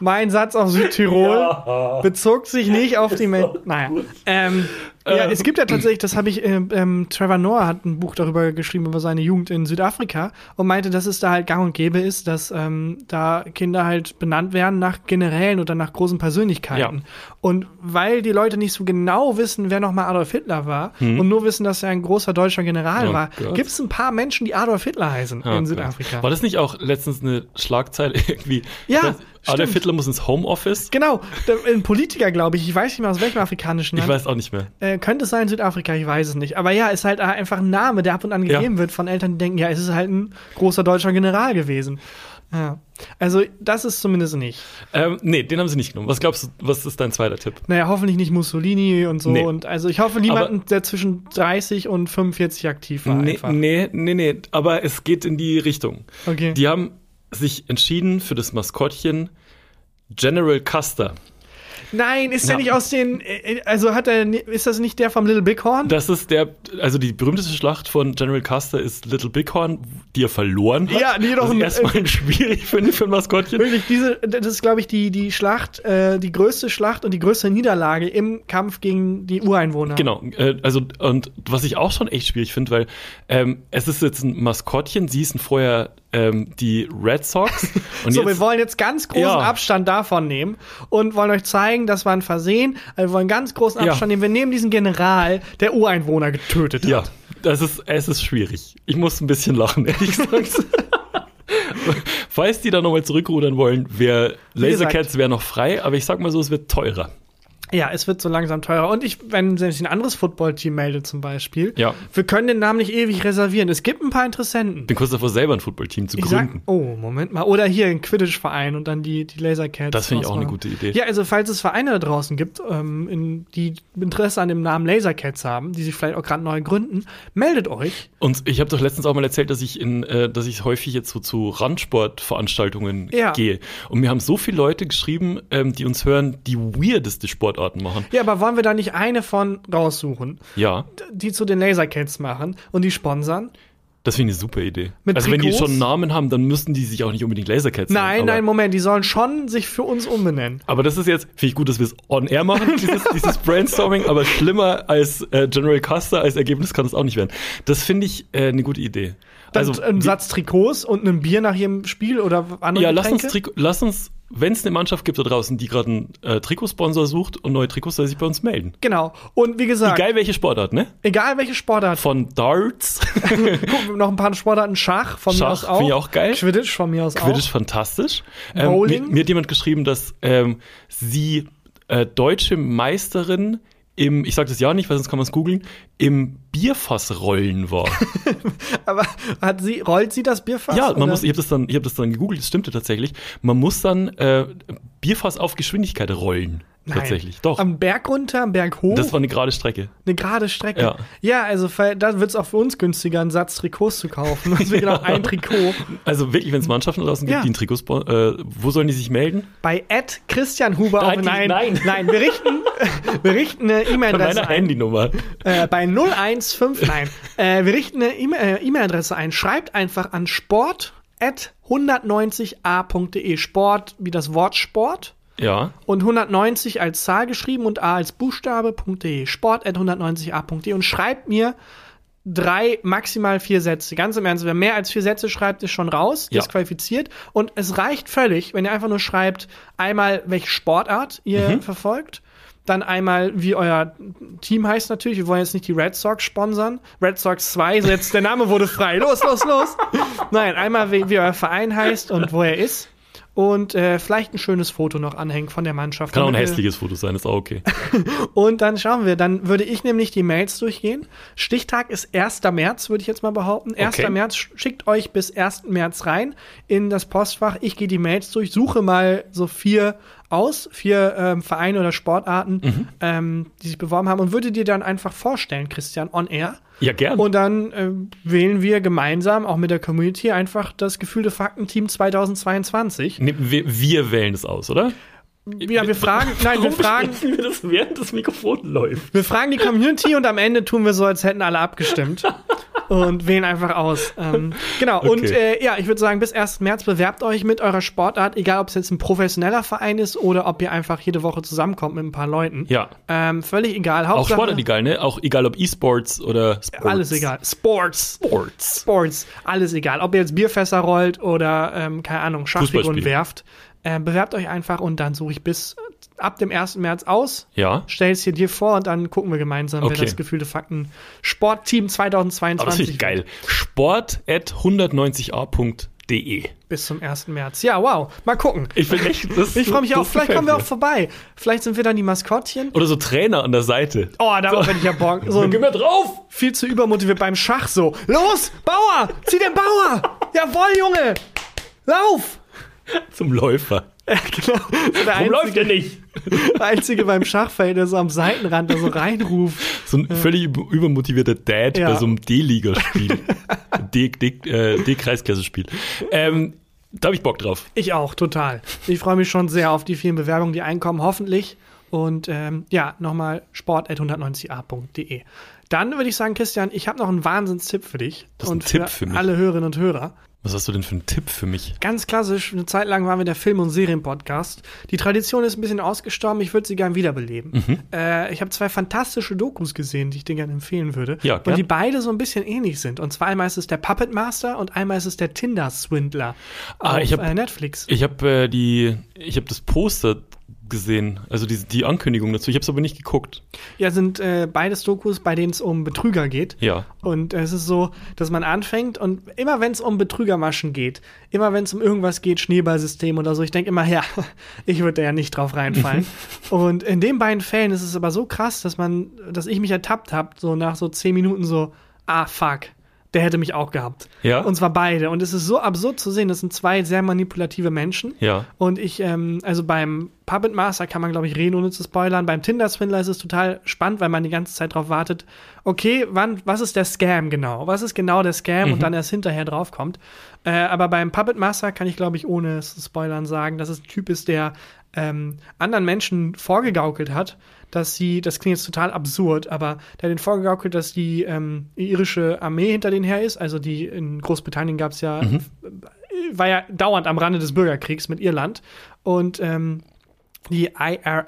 Mein Satz auf Südtirol bezog sich nicht auf die Menschen. Naja. Ähm, ja, es gibt ja tatsächlich, das habe ich, ähm, ähm, Trevor Noah hat ein Buch darüber geschrieben, über seine Jugend in Südafrika und meinte, dass es da halt gang und gäbe ist, dass ähm, da Kinder halt benannt werden nach Generälen oder nach großen Persönlichkeiten. Ja. Und weil die Leute nicht so genau wissen, wer nochmal Adolf Hitler war und nur wissen, dass er ein großer deutscher General Oh war, Gott. gibt es ein paar Menschen, die Adolf Hitler heißen Ah, in okay. Südafrika. War das nicht auch letztens eine Schlagzeile irgendwie? Ja, Ich weiß, Adolf stimmt. Hitler muss ins Homeoffice? Genau, der- ein Politiker, glaube ich, ich weiß nicht mehr aus welchem afrikanischen Ich Land. weiß auch nicht mehr. Äh, könnte es sein Südafrika, ich weiß es nicht. Aber ja, ist halt einfach ein Name, der ab und an Ja. gegeben wird von Eltern, die denken, ja, es ist halt ein großer deutscher General gewesen. Ja. Also, das ist zumindest nicht. Ähm, nee, den haben sie nicht genommen. Was glaubst du, was ist dein zweiter Tipp? Naja, hoffentlich nicht Mussolini und so. Nee. Und also ich hoffe niemanden, der zwischen 30 und 45 aktiv war. Nee, einfach. nee, nee, nee, aber es geht in die Richtung. Okay. Die haben sich entschieden für das Maskottchen General Custer. Nein, ist Ja. der nicht aus den. äh, Also hat er. Ist das nicht der vom Little Bighorn? Das ist der, also die berühmteste Schlacht von General Custer ist Little Bighorn, die er verloren hat. Ja, die doch ein- ich erstmal schwierig finde für ein Maskottchen. Wirklich, diese, das ist, glaube ich, die, die Schlacht, äh, die größte Schlacht und die größte Niederlage im Kampf gegen die Ureinwohner. Genau, äh, also und was ich auch schon echt schwierig finde, weil ähm, es ist jetzt ein Maskottchen, sie hießen vorher ähm, die Red Sox und So, jetzt, wir wollen jetzt ganz großen Ja. Abstand davon nehmen und wollen euch zeigen, das war ein Versehen. Also wir wollen ganz großen Ja. Abstand nehmen. Wir nehmen diesen General, der Ureinwohner getötet ja, hat. das ist es ist schwierig. Ich muss ein bisschen lachen, ehrlich gesagt. Falls die da nochmal zurückrudern wollen, wäre Laser gesagt. Cats wäre noch frei, aber ich sag mal so, es wird teurer. Ja, es wird so langsam teurer. Und ich, wenn sich ein anderes Footballteam meldet zum Beispiel, Ja. wir können den Namen nicht ewig reservieren. Es gibt ein paar Interessenten. Bin kurz davor, selber ein Footballteam zu Ich gründen. sag, oh, Moment mal. Oder hier ein Quidditch-Verein und dann die, die Laser Cats. Das finde ich auch eine gute Idee. Ja, also falls es Vereine da draußen gibt, ähm, in, die Interesse an dem Namen Laser Cats haben, die sich vielleicht auch gerade neu gründen, meldet euch. Und ich habe doch letztens auch mal erzählt, dass ich in, äh, dass ich häufig jetzt so zu Randsportveranstaltungen Ja. gehe. Und mir haben so viele Leute geschrieben, ähm, die uns hören, die weirdeste Sportarten machen. Ja, aber wollen wir da nicht eine von raussuchen, Ja, die zu den Laser Cats machen und die sponsern? das finde ich eine super Idee. Mit also wenn die Trikots? schon einen Namen haben, dann müssen die sich auch nicht unbedingt Lasercats nennen. Nein, nein, Moment, die sollen schon sich für uns umbenennen. Aber das ist jetzt, finde ich gut, dass wir es on air machen, dieses, dieses Brainstorming, aber schlimmer als äh, General Custer als Ergebnis kann es auch nicht werden. Das finde ich äh, eine gute Idee. Dann Also, ein wir- Satz Trikots und ein Bier nach jedem Spiel oder andere Ja, lass uns, lass uns, wenn es eine Mannschaft gibt da draußen, die gerade einen äh, Trikotsponsor sucht und neue Trikots, soll sich bei uns melden. Genau. Und wie gesagt, Egal welche Sportart, ne? egal welche Sportart, Von Darts, gucken, noch ein paar Sportarten, Schach von mir Schach aus auch. finde ich auch geil. Quidditch von mir aus Quidditch auch. fantastisch. Ähm, Bowling? mir, mir hat jemand geschrieben, dass ähm, sie äh, deutsche Meisterin im, ich sag das ja nicht, weil sonst kann man es googeln, im Bierfassrollen war. Aber hat sie, rollt sie das Bierfass? ja, man oder? muss, ich habe das dann, ich habe das dann gegoogelt, das stimmte tatsächlich. Man muss dann äh, Bierfass auf Geschwindigkeit rollen. Nein. Tatsächlich. Doch. Am Berg runter, am Berg hoch. das war eine gerade Strecke. eine gerade Strecke. Ja. Ja, also da wird es auch für uns günstiger, einen Satz Trikots zu kaufen. Also genau ein Trikot. Also wirklich, wenn es Mannschaften draußen gibt, Ja. die ein Trikot äh, wo sollen die sich melden? Bei Ed Christian Huber Nein, nein, nein. nein, wir richten, wir richten eine E-Mail-Adresse meiner ein. Handynummer. Äh, bei 015, nein, äh, wir richten eine äh, E-Mail-Adresse ein. Schreibt einfach an sport at 190a.de. Sport wie das Wort Sport Ja. und 190 als Zahl geschrieben und A als Buchstabe.de. Sport at 190a.de und schreibt mir drei, maximal vier Sätze. Ganz im Ernst, wer mehr als vier Sätze schreibt, ist schon raus, Ja. disqualifiziert. Und es reicht völlig, wenn ihr einfach nur schreibt, einmal, welche Sportart ihr Mhm. verfolgt. Dann einmal, wie euer Team heißt natürlich. Wir wollen jetzt nicht die Red Sox sponsern. Red Sox 2, so jetzt der Name wurde frei. Los, los, los. Nein, einmal, wie, wie euer Verein heißt und wo er ist. Und äh, vielleicht ein schönes Foto noch anhängen von der Mannschaft. Kann auch ein wir- hässliches Foto sein, ist auch okay. und dann schauen wir, dann würde ich nämlich die Mails durchgehen. Stichtag ist 1. März, würde ich jetzt mal behaupten. 1. Okay. März, schickt euch bis 1. März rein in das Postfach. Ich gehe die Mails durch, suche mal so vier aus, vier ähm, Vereine oder Sportarten, Mhm. ähm, die sich beworben haben und würde dir dann einfach vorstellen, Christian, on air. Ja, gern. Und dann äh, wählen wir gemeinsam, auch mit der Community, einfach das gefühlte Faktenteam 2022. Nee, wir, wir wählen es aus, oder? Ja, wir fragen, nein, wir fragen, wir das während das Mikrofon läuft? Wir fragen die Community und am Ende tun wir so, als hätten alle abgestimmt. Und wählen einfach aus. Ähm, genau, und Okay. äh, ja, ich würde sagen, bis 1. März bewerbt euch mit eurer Sportart, egal ob es jetzt ein professioneller Verein ist oder ob ihr einfach jede Woche zusammenkommt mit ein paar Leuten. Ja. Ähm, völlig egal. Auch Hauptsache, Sportart egal, ne? Auch egal ob E-Sports oder Sports. Alles egal. Sports. Sports. Sports, alles egal. Ob ihr jetzt Bierfässer rollt oder, ähm, keine Ahnung, Schachfiguren werft. Äh, bewerbt euch einfach und dann suche ich bis äh, ab dem 1. März aus. Ja. stell es hier dir vor und dann gucken wir gemeinsam, Okay. wer das gefühlte Fakten Sportteam Aber das 2022 ich geil. Sport at 190a.de. bis zum 1. März. Ja, wow. Mal gucken. Ich bin echt, das, Ich freue mich auch. Vielleicht kommen wir auch vorbei. Vielleicht sind wir dann die Maskottchen. Oder so Trainer an der Seite. Oh, darauf hätte ich ja Bock. So Geh mir drauf! viel zu übermotiviert beim Schach so. Los, Bauer! Zieh den Bauer! Jawohl, Junge! Lauf! Zum Läufer. Ja, genau. Der Warum läuft einzige, der nicht? der einzige beim Schachfeld, der so am Seitenrand da so reinruft. So ein völlig über- übermotivierter Dad Ja. bei so einem D-Liga-Spiel. Äh, D-Kreisklasse-Spiel. Ähm, da habe ich Bock drauf. Ich auch, total. Ich freue mich schon sehr auf die vielen Bewerbungen, die einkommen, hoffentlich. Und ähm, ja, nochmal sport.190a.de. Dann würde ich sagen, Christian, ich habe noch einen Wahnsinnstipp für dich. Das ist ein und Tipp für mich. alle Hörerinnen und Hörer. Was hast du denn für einen Tipp für mich? Ganz klassisch, eine Zeit lang waren wir der Film- und Serienpodcast. Die Tradition ist ein bisschen ausgestorben, ich würde sie gern wiederbeleben. Mhm. Äh, ich habe zwei fantastische Dokus gesehen, die ich dir gerne empfehlen würde. Ja, und gern. die beide so ein bisschen ähnlich sind. Und zwar einmal ist es der Puppet Master und einmal ist es der Tinder-Swindler Ah, auf ich hab- äh, Netflix. Ich habe äh, die, ich habe das Poster gesehen, also die, die Ankündigung dazu. Ich habe es aber nicht geguckt. Ja, sind äh, beides Dokus, bei denen es um Betrüger geht. Ja. Und es ist so, dass man anfängt und immer wenn es um Betrügermaschen geht, immer wenn es um irgendwas geht, Schneeballsystem oder so, ich denke immer, ja, ich würde da ja nicht drauf reinfallen. und in den beiden Fällen ist es aber so krass, dass man, dass ich mich ertappt habe, so nach so zehn Minuten so, ah, fuck. Der hätte mich auch gehabt. Ja? Und zwar beide. Und es ist so absurd zu sehen, das sind zwei sehr manipulative Menschen. Ja. Und ich, ähm, also beim Puppet Master kann man, glaube ich, reden, ohne zu spoilern. Beim Tinder-Swindler ist es total spannend, weil man die ganze Zeit drauf wartet, okay, wann, was ist der Scam genau? Was ist genau der Scam und dann erst hinterher draufkommt. Äh, aber beim Puppet Master kann ich, glaube ich, ohne zu spoilern sagen, dass es ein Typ ist, der ähm, anderen Menschen vorgegaukelt hat, dass sie, das klingt jetzt total absurd, aber der hat den vorgegaukelt, dass die ähm, irische Armee hinter denen her ist. Also die in Großbritannien gab es ja war ja dauernd am Rande des Bürgerkriegs mit Irland. Und ähm, Die IRA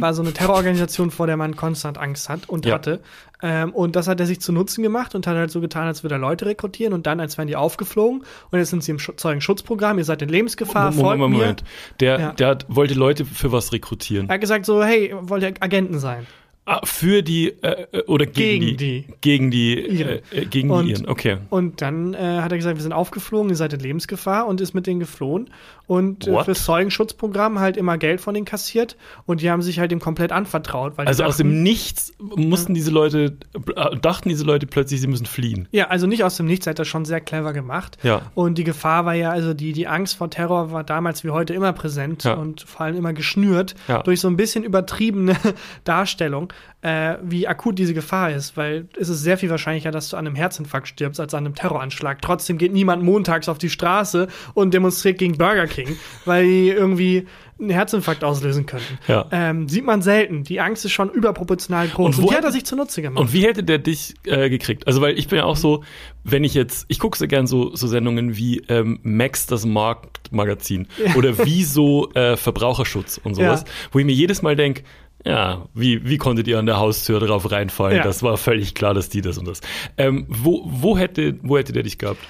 war so eine Terrororganisation, vor der man konstant Angst hat und Ja. hatte. Ähm, und das hat er sich zu Nutzen gemacht und hat halt so getan, als würde er Leute rekrutieren und dann, als wären die aufgeflogen und jetzt sind sie im Schu- Zeugenschutzprogramm, ihr seid in Lebensgefahr, folgt Moment, mir. Moment. Der, Ja. der hat, wollte Leute für was rekrutieren. Er hat gesagt so, hey, wollt ihr Agenten sein? Ah, für die äh, äh, oder gegen, Gegen die, die. gegen die Iren. äh, äh, gegen Und- die Iren. Okay. Und dann äh, hat er gesagt, wir sind aufgeflogen, ihr seid in Lebensgefahr und ist mit denen geflohen und äh, What? fürs Zeugenschutzprogramm halt immer Geld von denen kassiert und die haben sich halt ihm komplett anvertraut. Also aus dachten- dem Nichts mussten diese Leute äh, dachten diese Leute plötzlich, sie müssen fliehen. Ja, also nicht aus dem Nichts, hat das schon sehr clever gemacht. Ja. Und die Gefahr war ja, also die, die Angst vor Terror war damals wie heute immer präsent Ja. und vor allem immer geschnürt Ja. durch so ein bisschen übertriebene Darstellung, äh, wie akut diese Gefahr ist. Weil es ist sehr viel wahrscheinlicher, dass du an einem Herzinfarkt stirbst, als an einem Terroranschlag. Trotzdem geht niemand montags auf die Straße und demonstriert gegen Burger King, weil die irgendwie einen Herzinfarkt auslösen könnten. Ja. Ähm, sieht man selten. Die Angst ist schon überproportional groß. Und Und, wo die hat- er sich zunutze gemacht. Und wie hätte der dich äh, gekriegt? Also, weil ich bin ja auch so, wenn ich jetzt, ich gucke sehr gern so, so Sendungen wie ähm, Max das Marktmagazin oder wie so äh, Verbraucherschutz und sowas, Ja. wo ich mir jedes Mal denke, ja, wie, wie konntet ihr an der Haustür drauf reinfallen? Ja. Das war völlig klar, dass die das und das. Ähm, wo, wo, hätte, wo hätte der dich gehabt?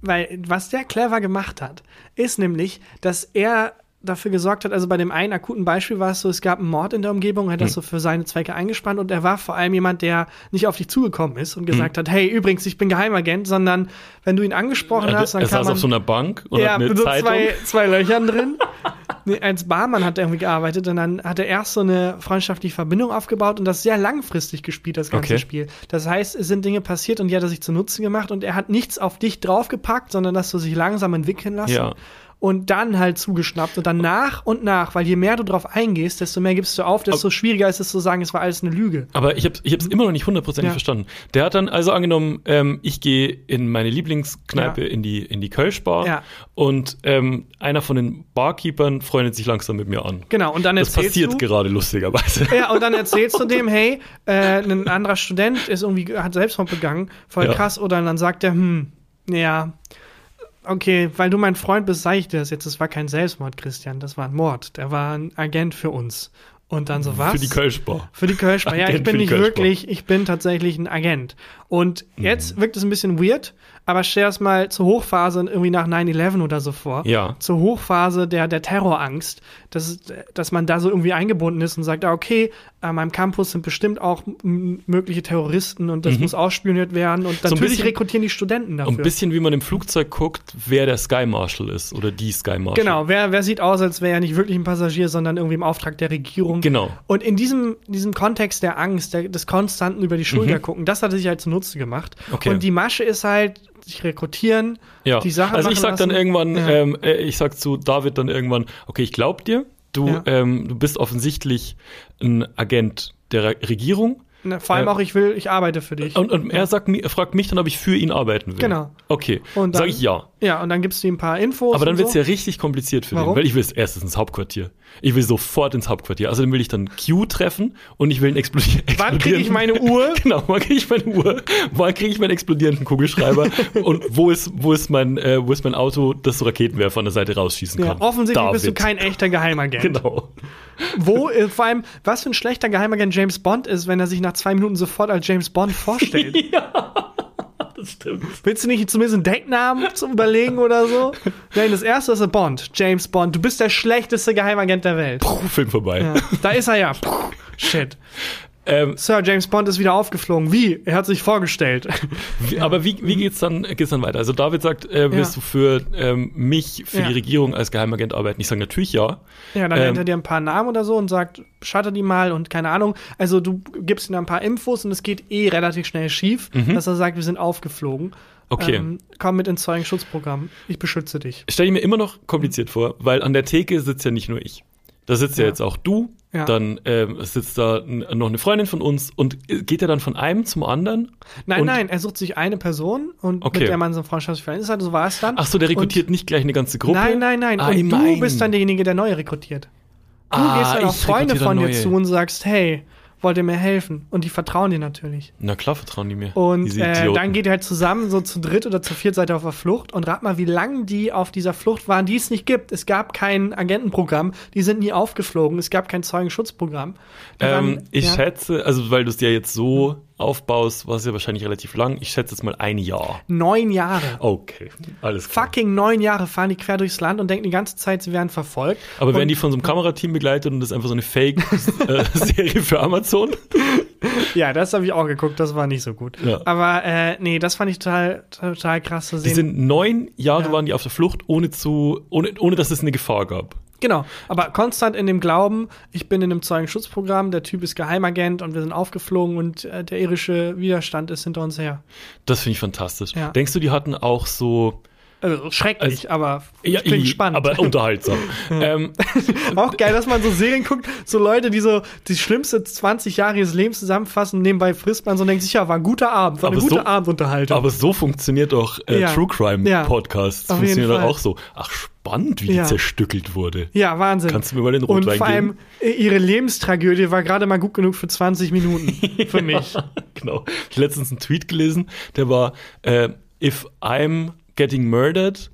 Weil was der clever gemacht hat, ist nämlich, dass er dafür gesorgt hat, also bei dem einen akuten Beispiel war es so, es gab einen Mord in der Umgebung, er hat das so für seine Zwecke eingespannt und er war vor allem jemand, der nicht auf dich zugekommen ist und gesagt hat, hey, übrigens, ich bin Geheimagent, sondern wenn du ihn angesprochen hast, dann er kann saß man auf so einer Bank und ja, hat eine mit so Zeitung. zwei, zwei Löchern drin. Nee, als Barmann hat er irgendwie gearbeitet und dann hat er erst so eine freundschaftliche Verbindung aufgebaut und das sehr langfristig gespielt, das ganze Okay. Spiel. Das heißt, es sind Dinge passiert und die hat er sich zunutze gemacht und er hat nichts auf dich draufgepackt, sondern das so sich langsam entwickeln lassen. Ja. Und dann halt zugeschnappt und dann nach und nach, weil je mehr du drauf eingehst, desto mehr gibst du auf, desto schwieriger ist es zu sagen, es war alles eine Lüge. Aber ich habe ich hab's immer noch nicht hundertprozentig Ja. verstanden. Der hat dann also angenommen, ähm, ich gehe in meine Lieblingskneipe Ja. in die in die Kölschbar Ja. und ähm, einer von den Barkeepern freundet sich langsam mit mir an. Genau, und dann Das erzählst passiert du, gerade lustigerweise. Ja, und dann erzählst du dem, hey, äh, ein anderer Student ist irgendwie, hat Selbstmord begangen, voll krass, oder und dann sagt er, hm, ja, okay, weil du mein Freund bist, sag ich dir das jetzt, das war kein Selbstmord, Christian, das war ein Mord, der war ein Agent für uns. Und dann so, was? Für die Kölschbar. Für die Kölschbar. Ja, ich bin nicht wirklich, ich bin tatsächlich ein Agent. Und jetzt wirkt es ein bisschen weird, aber stell das mal zur Hochphase irgendwie nach 9-11 oder so vor. Ja. Zur Hochphase der, der Terrorangst, dass, dass man da so irgendwie eingebunden ist und sagt, ah, okay, an meinem Campus sind bestimmt auch mögliche Terroristen und das muss ausspioniert werden. Und Mhm. ein natürlich bisschen- rekrutieren die Studenten dafür. Und ein bisschen wie man im Flugzeug guckt, wer der Sky Marshal ist oder die Sky Marshal. Genau, wer, wer sieht aus, als wäre er nicht wirklich ein Passagier, sondern irgendwie im Auftrag der Regierung. Genau. Und in diesem, diesem Kontext der Angst, der, des konstanten über die Schulter Mhm. gucken, das hat er sich halt zunutze gemacht. Okay. Und die Masche ist halt, sich rekrutieren, Ja. die Sache also ich sag dann lassen. irgendwann, Ja. ähm, äh, ich sag zu David dann irgendwann, okay, ich glaub dir, du, Ja. ähm, du bist offensichtlich ein Agent der Re Regierung. Na, Vor allem äh, auch, ich will, ich arbeite für dich. Und, und er sagt, fragt mich dann, ob ich für ihn arbeiten will. Genau. Okay. Und dann- Sag ich ja. Ja, und dann gibst du ihm ein paar Infos. Aber dann und wird's so. ja richtig kompliziert für Warum? den, weil ich will als erstes ins Hauptquartier. Ich will sofort ins Hauptquartier. Außerdem will ich dann Q treffen und ich will einen explodier Wann krieg ich meine Uhr? Genau, wann kriege ich meine Uhr? Wann kriege ich meinen explodierenden Kugelschreiber? und wo ist, wo ist mein, äh, wo ist mein Auto, das so Raketenwerfer an der Seite rausschießen Ja, kann? offensichtlich bist du David. kein echter Geheimagent. Genau. Wo, äh, vor allem, was für ein schlechter Geheimagent James Bond ist, wenn er sich nach zwei Minuten sofort als James Bond vorstellt. Das stimmt. Willst du nicht zumindest einen Decknamen zum Überlegen oder so? Nein, das erste ist Bond, James Bond. Du bist der schlechteste Geheimagent der Welt. Puh, Film vorbei. Ja, da ist er ja. Puh, shit. Ähm, Sir James Bond ist wieder aufgeflogen. Wie? Er hat sich vorgestellt. wie, aber wie, wie geht's dann, geht's dann weiter? Also David sagt, äh, willst Ja. du für ähm, mich, für Ja. die Regierung als Geheimagent arbeiten? Ich sage natürlich ja. Ja, dann Ähm, nennt er dir ein paar Namen oder so und sagt, schatter die mal und keine Ahnung. Also du gibst ihm ein paar Infos und es geht eh relativ schnell schief, dass er sagt, wir sind aufgeflogen. Mhm. Okay. Ähm, komm mit ins Zeugenschutzprogramm. Ich beschütze dich. Stell ich mir immer noch kompliziert vor, weil an der Theke sitzt ja nicht nur ich. Da sitzt ja, Ja. jetzt auch du, Ja. dann ähm, sitzt da noch eine Freundin von uns und geht er dann von einem zum anderen? Nein, nein, er sucht sich eine Person und Okay. mit der man so ein Freundschaftsverhältnis hat. So war es dann. Ach so, der rekrutiert Und- nicht gleich eine ganze Gruppe? Nein, nein, nein. Ah, und immerhin. du bist dann derjenige, der neu rekrutiert. Du Ah, gehst dann auf ich Freunde von dir neue. zu und sagst, hey, wollt ihr mir helfen? Und die vertrauen dir natürlich. Na klar, vertrauen die mir. Und äh, dann geht ihr halt zusammen so zu dritt oder zu viert seid ihr auf der Flucht und rat mal, wie lange die auf dieser Flucht waren, die es nicht gibt. Es gab kein Agentenprogramm, die sind nie aufgeflogen, es gab kein Zeugenschutzprogramm. Ähm, ich ja, schätze, also weil du es ja jetzt so aufbaust, war es ja wahrscheinlich relativ lang. Ich schätze jetzt mal ein Jahr. neun Jahre. Okay, alles klar. Fucking neun Jahre fahren die quer durchs Land und denken die ganze Zeit, sie werden verfolgt. Aber werden die von so einem Kamerateam begleitet und das ist einfach so eine Fake-Serie für Amazon? Ja, das habe ich auch geguckt, das war nicht so gut. Ja. Aber äh, nee, das fand ich total, total krass zu Die sehen. sind neun Jahre Ja. waren die auf der Flucht, ohne zu, ohne, ohne dass es eine Gefahr gab. Genau, aber konstant in dem Glauben, ich bin in einem Zeugenschutzprogramm, der Typ ist Geheimagent und wir sind aufgeflogen und äh, der irische Widerstand ist hinter uns her. Das finde ich fantastisch. Ja. Denkst du, die hatten auch so, Also schrecklich, aber ja, klingt i- spannend. aber unterhaltsam. ähm, auch geil, dass man so Serien guckt, so Leute, die so die schlimmste 20 Jahre ihres Lebens zusammenfassen, nebenbei frisst man so und denkt sich, ja, war ein guter Abend, war eine gute so- Abendunterhaltung. aber so funktioniert doch äh, Ja. True Crime Ja. Podcasts. Funktioniert doch auch so. Ach, spannend, wie die zerstückelt wurde. ja, Wahnsinn. Kannst du mir mal den und Rotwein vor allem äh, ihre Lebenstragödie war gerade mal gut genug für 20 Minuten für mich. genau. Ich habe letztens einen Tweet gelesen, der war, äh, if I'm getting murdered,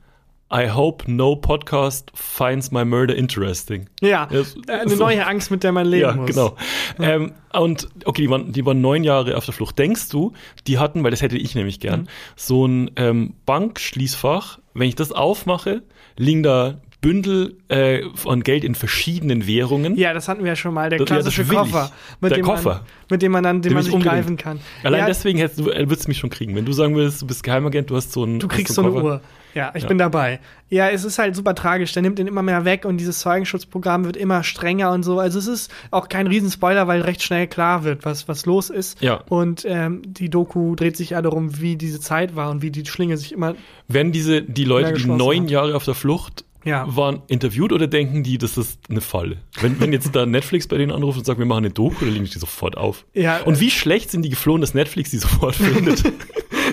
I hope no podcast finds my murder interesting. Ja, Das- eine so. neue Angst, mit der man leben Ja, muss. genau. Ähm, und okay, die waren, die waren neun Jahre auf der Flucht. Denkst du, die hatten, weil das hätte ich nämlich gern, Mhm. so ein ähm, Bankschließfach, wenn ich das aufmache, liegen da Bündel äh, von Geld in verschiedenen Währungen. Ja, das hatten wir ja schon mal, der Das- ja, klassische will Koffer, mit Der dem Koffer. man, mit dem man dann, den Den man sich unbedingt. greifen kann. Allein ja, deswegen hättest du, äh, würdest du mich schon kriegen. Wenn du sagen würdest, du bist Geheimagent, du hast so ein du kriegst hast so eine. Uhr. Ja, ich Ja. bin dabei. Ja, es ist halt super tragisch. Der nimmt den immer mehr weg und dieses Zeugenschutzprogramm wird immer strenger und so. Also es ist auch kein Riesenspoiler, weil recht schnell klar wird, was, was los ist. Ja. Und ähm, die Doku dreht sich ja darum, wie diese Zeit war und wie die Schlinge sich immer. Werden diese, die Leute, die neun. Jahre auf der Flucht Ja. waren, interviewt oder denken die, das ist eine Falle? Wenn, wenn jetzt da Netflix bei denen anruft und sagt, wir machen eine Doku, dann legen die sofort auf. Ja, Und wie schlecht sind die geflohen, dass Netflix die sofort findet?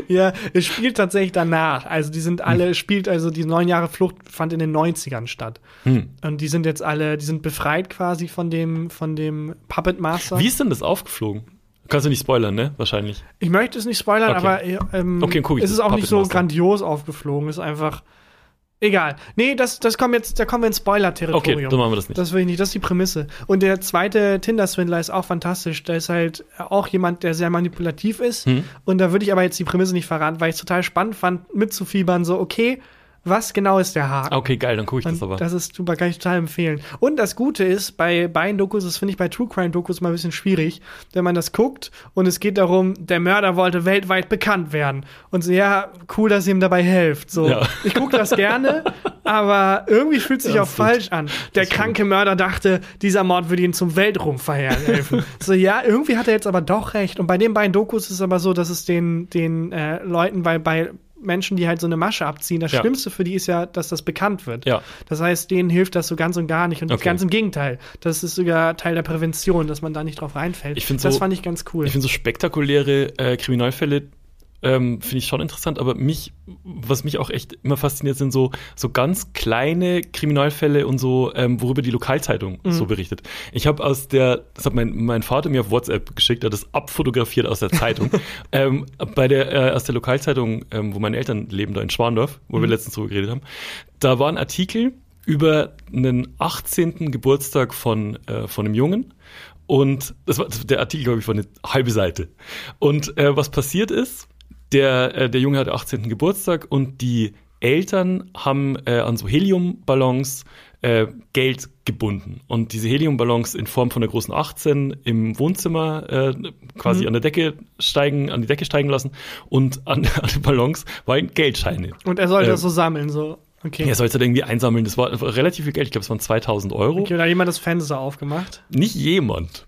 Ja, es spielt tatsächlich danach. Also die sind alle, Hm. es spielt, also die neun Jahre Flucht fand in den 90ern statt. Hm. Und die sind jetzt alle, die sind befreit quasi von dem, von dem Puppet Master. Wie ist denn das aufgeflogen? Kannst du nicht spoilern, ne? Wahrscheinlich. Ich möchte es nicht spoilern, Okay. aber äh, ähm, Okay, es ist auch nicht so Master. grandios aufgeflogen. Es ist einfach egal. Nee, das, das kommt jetzt, da kommen wir ins Spoiler-Territorium. Okay, dann machen wir das nicht. Das will ich nicht, das ist die Prämisse. Und der zweite Tinder-Swindler ist auch fantastisch. Da ist halt auch jemand, der sehr manipulativ ist. Hm. Und da würde ich aber jetzt die Prämisse nicht verraten, weil ich es total spannend fand, mitzufiebern, so, okay, was genau ist der Haken? Okay, geil, dann gucke ich das Und aber. das ist super, kann ich total empfehlen. Und das Gute ist, bei beiden Dokus, das finde ich bei True Crime Dokus mal ein bisschen schwierig, wenn man das guckt und es geht darum, der Mörder wollte weltweit bekannt werden. Und so, ja, cool, dass ihr ihm dabei helft. So, Ja. ich gucke das gerne, aber irgendwie fühlt es sich Ja, auch falsch an. Der kranke Mörder dachte, dieser Mord würde ihn zum Weltruhm verhelfen. so, ja, irgendwie hat er jetzt aber doch recht. Und bei den beiden Dokus ist es aber so, dass es den, den äh, Leuten bei, bei Menschen, die halt so eine Masche abziehen, das Ja. Schlimmste für die ist ja, dass das bekannt wird. Ja. Das heißt, denen hilft das so ganz und gar nicht. Und Okay. ganz im Gegenteil. Das ist sogar Teil der Prävention, dass man da nicht drauf reinfällt. Ich das so- fand ich ganz cool. Ich finde so spektakuläre äh, Kriminalfälle ähm, finde ich schon interessant, aber mich, was mich auch echt immer fasziniert, sind so, so ganz kleine Kriminalfälle und so, ähm, worüber die Lokalzeitung Mhm. so berichtet. Ich habe aus der, das hat mein, mein Vater mir auf WhatsApp geschickt, er hat das abfotografiert aus der Zeitung. ähm, bei der, äh, aus der Lokalzeitung, ähm, wo meine Eltern leben, da in Schwandorf, wo wir Mhm. letztens drüber geredet haben, da war ein Artikel über einen 18. Geburtstag von, äh, von einem Jungen. Und das war der Artikel, glaube ich, war eine halbe Seite. Und äh, was passiert ist, der, äh, der Junge hatte 18. Geburtstag und die Eltern haben äh, an so Heliumballons äh, Geld gebunden. Und diese Heliumballons in Form von einer großen 18 im Wohnzimmer äh, quasi Mhm. an der Decke steigen, an die Decke steigen lassen. Und an, an den Ballons waren Geldscheine. und er sollte ähm, das so sammeln, so. Okay. Er sollte irgendwie einsammeln. Das war relativ viel Geld. Ich glaube, es waren 2000 Euro okay, oder hat jemand das Fenster aufgemacht? nicht jemand,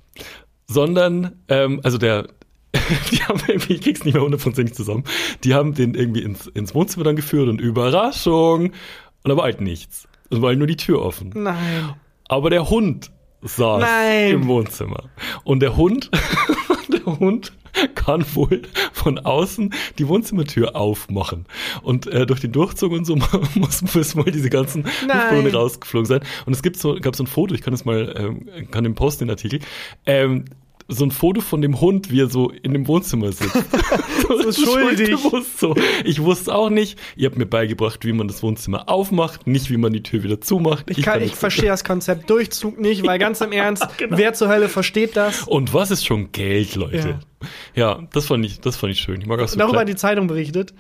sondern, ähm, also der, die haben irgendwie, ich krieg's nicht mehr hundertprozentig zusammen, die haben den irgendwie ins, ins Wohnzimmer dann geführt und Überraschung, und da war halt nichts. Es war halt nur die Tür offen. Nein. Aber der Hund saß Nein. im Wohnzimmer. Und der Hund, der Hund kann wohl von außen die Wohnzimmertür aufmachen. Und äh, durch den Durchzug und so muss, müssen wohl diese ganzen. Luftballone rausgeflogen sein. Und es gibt so, gab so ein Foto, ich kann das mal, ähm, kann den posten, den Artikel. Ähm, so ein Foto von dem Hund, wie er so in dem Wohnzimmer sitzt. So schuldig. so. Ich wusste auch nicht. Ihr habt mir beigebracht, wie man das Wohnzimmer aufmacht, nicht wie man die Tür wieder zumacht. Ich, kann, ich nicht- verstehe das Konzept Durchzug nicht, weil ganz im Ernst, genau. wer zur Hölle versteht das? Und was ist schon Geld, Leute? Ja, das fand ich, das fand ich schön. Ich mag auch so Darüber hat die Zeitung berichtet.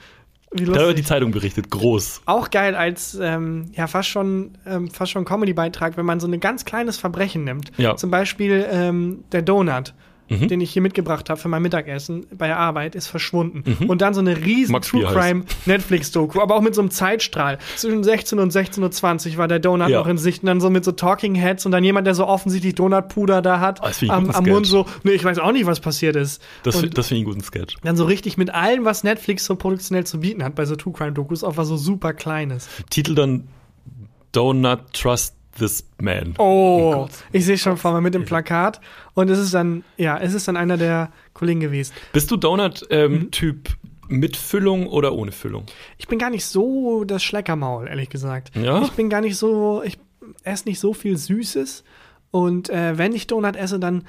Darüber hat lustig. die Zeitung berichtet, groß. Auch geil als ähm, ja fast schon ähm, fast schon Comedy-Beitrag, wenn man so ein ganz kleines Verbrechen nimmt. Ja. Zum Beispiel ähm, der Donut. Mhm. Den ich hier mitgebracht habe für mein Mittagessen bei der Arbeit, ist verschwunden. Und dann so eine riesen Mhm. Max True. Crime Netflix-Doku, aber auch mit so einem Zeitstrahl. Zwischen 16 und 16.20 Uhr war der Donut Ja. noch in Sicht und dann so mit so Talking Heads und dann jemand, der so offensichtlich Donutpuder da hat, ich am, am. Mund so, nee, ich weiß auch nicht, was passiert ist. Das, und das finde ich einen guten Sketch. dann so richtig mit allem, was Netflix so produktionell zu bieten hat bei so True Crime Dokus, auch was so super kleines. Titel dann Do not trust this man. Oh, ich sehe schon vor mir mit dem Plakat und es ist dann, ja, es ist dann einer der Kollegen gewesen. Bist du Mhm. Donut-Typ mit Füllung oder ohne Füllung? Ich bin gar nicht so das Schleckermaul, ehrlich gesagt. Ja? Ich bin gar nicht so, ich esse nicht so viel Süßes und äh, wenn ich Donut esse, dann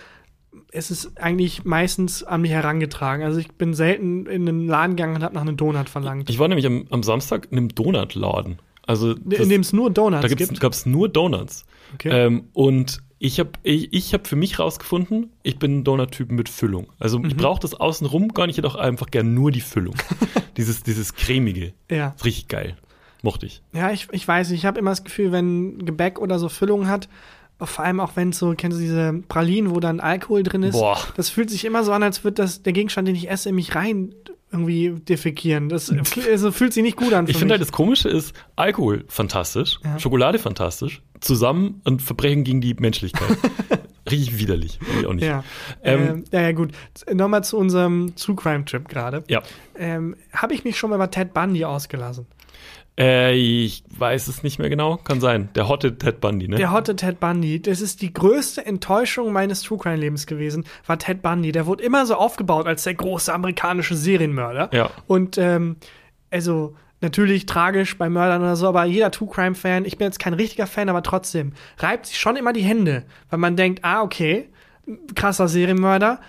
ist es eigentlich meistens an mich herangetragen. Also ich bin selten in einen Laden gegangen und habe nach einem Donut verlangt. Ich war nämlich am, am Samstag in einem Donutladen. Also in dem es nur Donuts da gibt. gab es nur Donuts. Okay. Ähm, und ich habe ich, ich hab für mich rausgefunden, ich bin ein Donut-Typ mit Füllung. Also Mhm. ich brauche das außenrum gar nicht, jedoch einfach gern nur die Füllung. dieses, dieses cremige. ja. Ist richtig geil. Mochte ich. Ja, ich, ich weiß, ich habe immer das Gefühl, wenn Gebäck oder so Füllung hat, vor allem auch wenn es so, kennst du diese Pralinen, wo dann Alkohol drin ist, Boah. das fühlt sich immer so an, als würde das der Gegenstand, den ich esse, in mich rein irgendwie defekieren. Das also fühlt sich nicht gut an. Ich finde halt, das Komische ist, Alkohol fantastisch, Ja. Schokolade fantastisch, zusammen und Verbrechen gegen die Menschlichkeit. richtig widerlich. Ich auch nicht. ja. Ähm, ja, ja, gut. Nochmal zu unserem True Crime Trip gerade. ja. Ähm, habe ich mich schon mal über Ted Bundy ausgelassen? Äh, ich weiß es nicht mehr genau. Kann sein. Der hotte Ted Bundy, ne? Der hotte Ted Bundy, das ist die größte Enttäuschung meines True Crime Lebens gewesen, war Ted Bundy. Der wurde immer so aufgebaut als der große amerikanische Serienmörder. Ja. Und ähm, also natürlich tragisch bei Mördern oder so, aber jeder True Crime Fan, ich bin jetzt kein richtiger Fan, aber trotzdem reibt sich schon immer die Hände, weil man denkt, ah okay, krasser Serienmörder.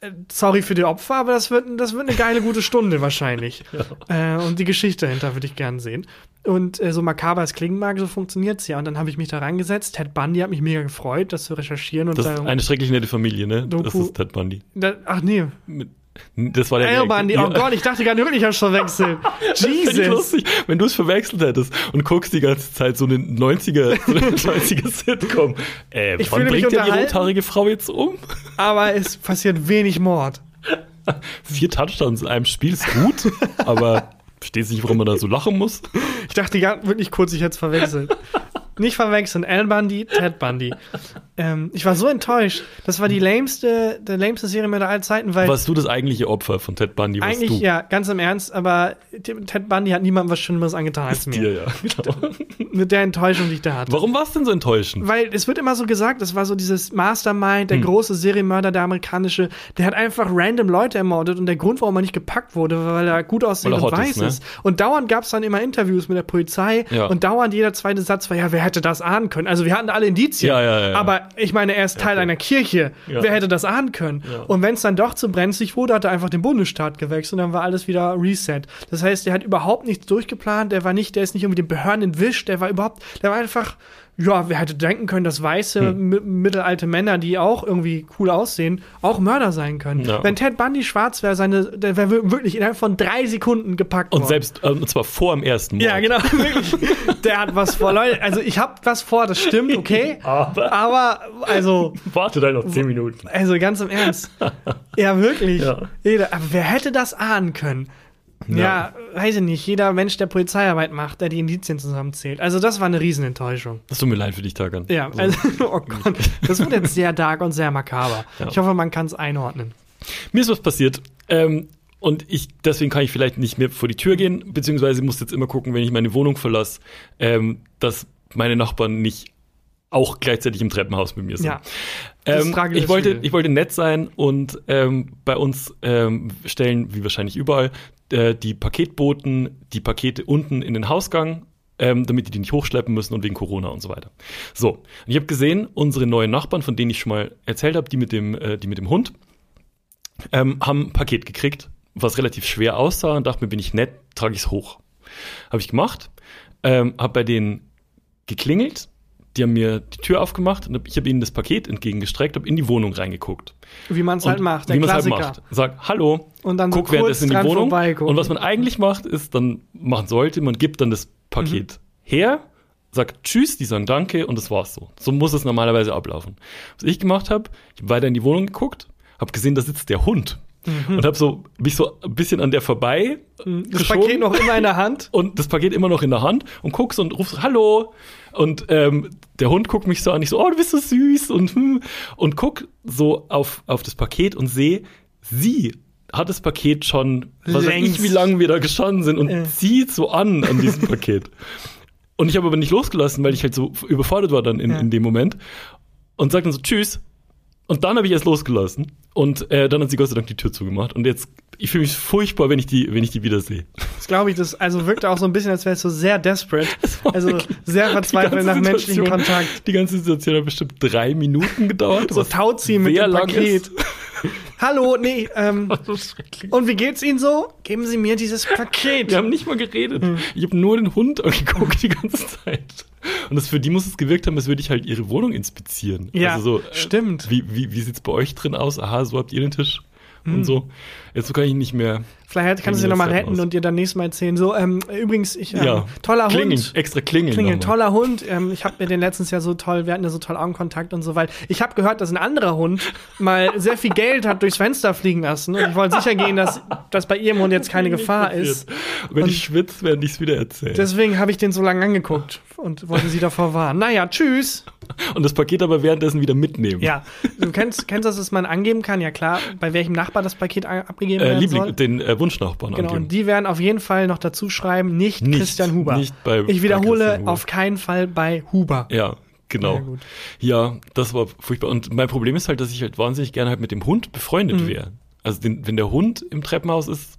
Äh, Sorry für die Opfer, aber das wird, das wird eine geile, gute Stunde wahrscheinlich. Äh, und die Geschichte dahinter würde ich gern sehen. Und äh, so makaber es klingen mag, so funktioniert's ja. Und dann habe ich mich da reingesetzt. Ted Bundy hat mich mega gefreut, das zu recherchieren. Und Das ist eine schrecklich nette Familie, ne? Das Doku- ist Ted Bundy. da, ach nee, Mit, das war der Al Bundy. Oh Gott, ich dachte gerade wirklich, ich verwechselt. Jesus. lustig, wenn du es verwechselt hättest und guckst die ganze Zeit so eine 90er, so eine 90er Sitcom. Äh, Ich wann bringt der die rothaarige Frau jetzt um? Aber es passiert wenig Mord. Vier Touchdowns in einem Spiel ist gut, aber verstehst nicht, warum man da so lachen muss? Ich dachte ja, wirklich kurz, ich hätte es verwechselt. Nicht verwechseln, Al Bundy, Ted Bundy. Ähm, ich war so enttäuscht. Das war die lämste, der lämste Serienmörder aller Zeiten, weil Warst du das eigentliche Opfer von Ted Bundy? Warst eigentlich, du? ja, ganz im Ernst, aber Ted Bundy hat niemandem was Schlimmeres angetan als mir. Dir, ja. Genau. Mit der Enttäuschung, die ich da hatte. Warum war es denn so enttäuschend? Weil es wird immer so gesagt, das war so dieses Mastermind, der Hm. große Serienmörder, der amerikanische, der hat einfach random Leute ermordet und der Grund, warum er nicht gepackt wurde, war, weil er gut er und weiß ist, ne? Und dauernd gab es dann immer Interviews mit der Polizei Ja. und dauernd jeder zweite Satz war, ja, wer hätte das ahnen können? Also wir hatten alle Indizien. Ja, ja, ja. Aber ich meine, er ist Teil einer Kirche. Wer hätte das ahnen können? Und wenn es dann doch zu brenzlig wurde, hat er einfach den Bundesstaat gewechselt und dann war alles wieder reset. Das heißt, er hat überhaupt nichts durchgeplant, der war nicht, der ist nicht irgendwie den Behörden entwischt, der war überhaupt, der war einfach, ja, wer hätte denken können, dass weiße Hm. mi- mittelalte Männer, die auch irgendwie cool aussehen, auch Mörder sein können. Ja. Wenn Ted Bundy schwarz wäre, seine, der wäre wirklich innerhalb von drei Sekunden gepackt Und worden. selbst, ähm, und zwar vor dem ersten Mord. Ja, genau, wirklich. Der hat was vor, Leute. Also ich habe was vor, das stimmt, okay. Aber- Aber also, Warte da noch zehn Minuten. also ganz im Ernst. Ja, wirklich. Ja. Jeder, aber wer hätte das ahnen können? Ja. weiß ich nicht. Jeder Mensch, der Polizeiarbeit macht, der die Indizien zusammenzählt. Also das war eine Riesenenttäuschung. Das tut mir leid für dich, Tagan. Ja, So. also, oh Gott. Das wird jetzt sehr dark und sehr makaber. Ja. Ich hoffe, man kann es einordnen. Mir ist was passiert. Ähm, und ich, deswegen kann ich vielleicht nicht mehr vor die Tür gehen, beziehungsweise muss jetzt immer gucken, wenn ich meine Wohnung verlasse, ähm, dass meine Nachbarn nicht auch gleichzeitig im Treppenhaus mit mir sind. Ja. Ähm, ich, wollte, ich wollte nett sein und ähm, bei uns ähm, stellen, wie wahrscheinlich überall, äh, die Paketboten die Pakete unten in den Hausgang ähm, damit die die nicht hochschleppen müssen und wegen Corona und so weiter. So, und ich habe gesehen, unsere neuen Nachbarn, von denen ich schon mal erzählt habe, die mit dem, äh, die mit dem Hund, ähm, haben ein Paket gekriegt, was relativ schwer aussah und dachte mir, bin ich nett, trage ich es hoch. Habe ich gemacht, ähm, habe bei denen geklingelt, die haben mir die Tür aufgemacht und ich habe ihnen das Paket entgegengestreckt, habe in die Wohnung reingeguckt. Wie man es halt macht, der wie man's Klassiker. Halt macht. Sag Hallo, Und dann so guck währenddessen in die Wohnung. Und was man eigentlich macht, ist dann machen sollte, man gibt dann das Paket Mhm. her, sagt Tschüss, die sagen Danke und das war's so. So muss es normalerweise ablaufen. Was ich gemacht habe, ich habe weiter in die Wohnung geguckt, habe gesehen, da sitzt der Hund und habe so mich so ein bisschen an der vorbei Mhm. Das geschoben. Paket noch immer in der Hand. und das Paket immer noch in der Hand und guckst und rufst Hallo. Und ähm, der Hund guckt mich so an, ich so oh du bist so süß und hm, und guck so auf auf das Paket und sehe sie hat das Paket schon was weiß ich wie lange wir da gestanden sind und Äh. zieht so an an diesem Paket. Und ich habe aber nicht losgelassen, weil ich halt so überfordert war dann in, Ja. in dem Moment. Und sagt dann so Tschüss und dann habe ich erst losgelassen und äh, dann hat sie Gott sei Dank die Tür zugemacht und jetzt ich fühle mich furchtbar, wenn ich die wenn ich die wiedersehe. Das glaube ich, das also wirkte auch so ein bisschen, als wärst du sehr desperate. Also sehr verzweifelt nach menschlichem Kontakt. Die ganze Situation hat bestimmt drei Minuten gedauert. So Tauziehen mit dem Paket. Hallo, nee, ähm, So und wie geht's Ihnen so? Geben Sie mir dieses Paket. Wir haben nicht mal geredet. Hm. Ich habe nur den Hund angeguckt die ganze Zeit. Und das für die muss es gewirkt haben, als würde ich halt ihre Wohnung inspizieren. Ja, also so, äh, stimmt. Wie, wie, wie sieht's bei euch drin aus? Aha, so habt ihr den Tisch Hm. und so. Jetzt kann ich nicht mehr. Vielleicht kannst du sie nochmal retten aus. und dir dann nächstes Mal erzählen. So, ähm, übrigens, ich, ähm, ja. toller klingeln, Hund. Extra klingeln. Klingeln, toller Hund. Ähm, ich habe mir den letztens ja so toll, wir hatten ja so toll Augenkontakt und so, weil ich habe gehört, dass ein anderer Hund mal sehr viel Geld hat durchs Fenster fliegen lassen. Und ich wollte sicher gehen, dass, dass bei ihrem Hund jetzt keine Gefahr ist. Oh Gott, Und- ich schwitze, während ich es wieder erzähle. Deswegen habe ich den so lange angeguckt und wollte sie davor warnen. Naja, tschüss. Und das Paket aber währenddessen wieder mitnehmen. Ja, du kennst, kennst das, dass man angeben kann? Ja klar, bei welchem Nachbar das Paket a- abgegeben Äh, werden Liebling, soll. den äh, Wunschnachbarn Genau, angeben. und die werden auf jeden Fall noch dazu schreiben, nicht, Nicht, Christian Huber. nicht bei- ich bei wiederhole, Huber. auf keinen Fall bei Huber. Ja, genau. Ja. Ja, das war furchtbar. Und mein Problem ist halt, dass ich halt wahnsinnig gerne halt mit dem Hund befreundet Mhm. wäre. Also den, wenn der Hund im Treppenhaus ist,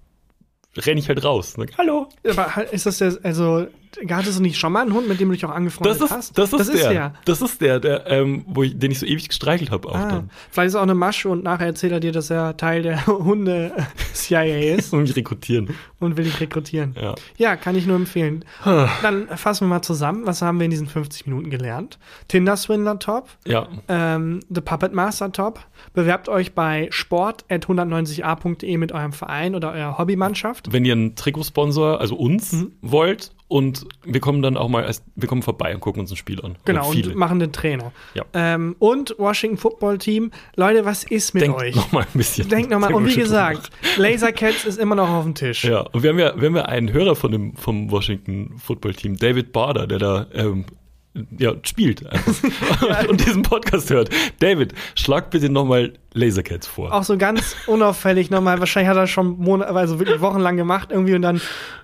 renne ich halt raus. Sag, Hallo. Aber ist das der, also, hattest du nicht schon mal einen Hund, mit dem du dich auch angefreundet Das ist, hast? das ist, der. der. Das ist der, der ähm, wo ich, den ich so ewig gestreichelt habe auch Ah, dann. vielleicht ist auch eine Masche und nachher erzählt er dir, dass er Teil der Hunde-CIA ist Und mich rekrutieren. und will dich rekrutieren. Ja. Ja, kann ich nur empfehlen. Dann fassen wir mal zusammen. Was haben wir in diesen 50 Minuten gelernt? Tinder-Swindler top, Ja. ähm, The Puppet Master top. Bewerbt euch bei sport.190a.de mit eurem Verein oder eurer Hobbymannschaft. Wenn ihr einen Trikotsponsor, also uns, Mhm. wollt und wir kommen dann auch mal erst, wir kommen vorbei und gucken uns ein Spiel an. Genau, und machen den Trainer. Ja. Ähm, und Washington Football Team. Leute, was ist mit Denkt euch? noch mal ein bisschen. Denkt nochmal. Und wie Denkt gesagt, Laser Cats ist immer noch auf dem Tisch. Ja, und wir haben ja, wir haben ja einen Hörer von dem, vom Washington Football Team, David Bader, der da ähm, ja, spielt einfach. und diesen Podcast hört. David, schlag bitte nochmal Lasercats vor. Auch so ganz unauffällig nochmal. Wahrscheinlich hat er schon Monate, also wirklich wochenlang gemacht irgendwie und dann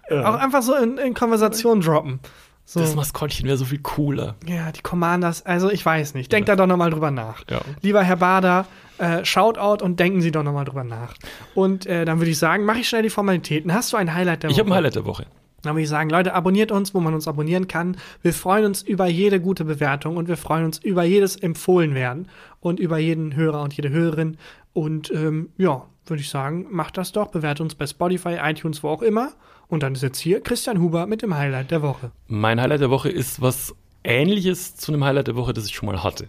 auch einfach so in, in Konversation droppen. So. Das Maskottchen wäre so viel cooler. Ja, die Commanders, also ich weiß nicht. Denkt da doch nochmal drüber nach. Ja. Lieber Herr Bader, äh, Shoutout und denken Sie doch nochmal drüber nach. Und äh, dann würde ich sagen, mache ich schnell die Formalitäten. Hast du ein Highlight der Ich habe ein Woche? Highlight der Woche. Dann würde ich sagen, Leute, abonniert uns, wo man uns abonnieren kann. Wir freuen uns über jede gute Bewertung und wir freuen uns über jedes Empfohlenwerden und über jeden Hörer und jede Hörerin. Und ähm, ja, würde ich sagen, macht das doch. Bewertet uns bei Spotify, iTunes, wo auch immer. Und dann ist jetzt hier Christian Huber mit dem Highlight der Woche. Mein Highlight der Woche ist was ähnliches zu einem Highlight der Woche, das ich schon mal hatte.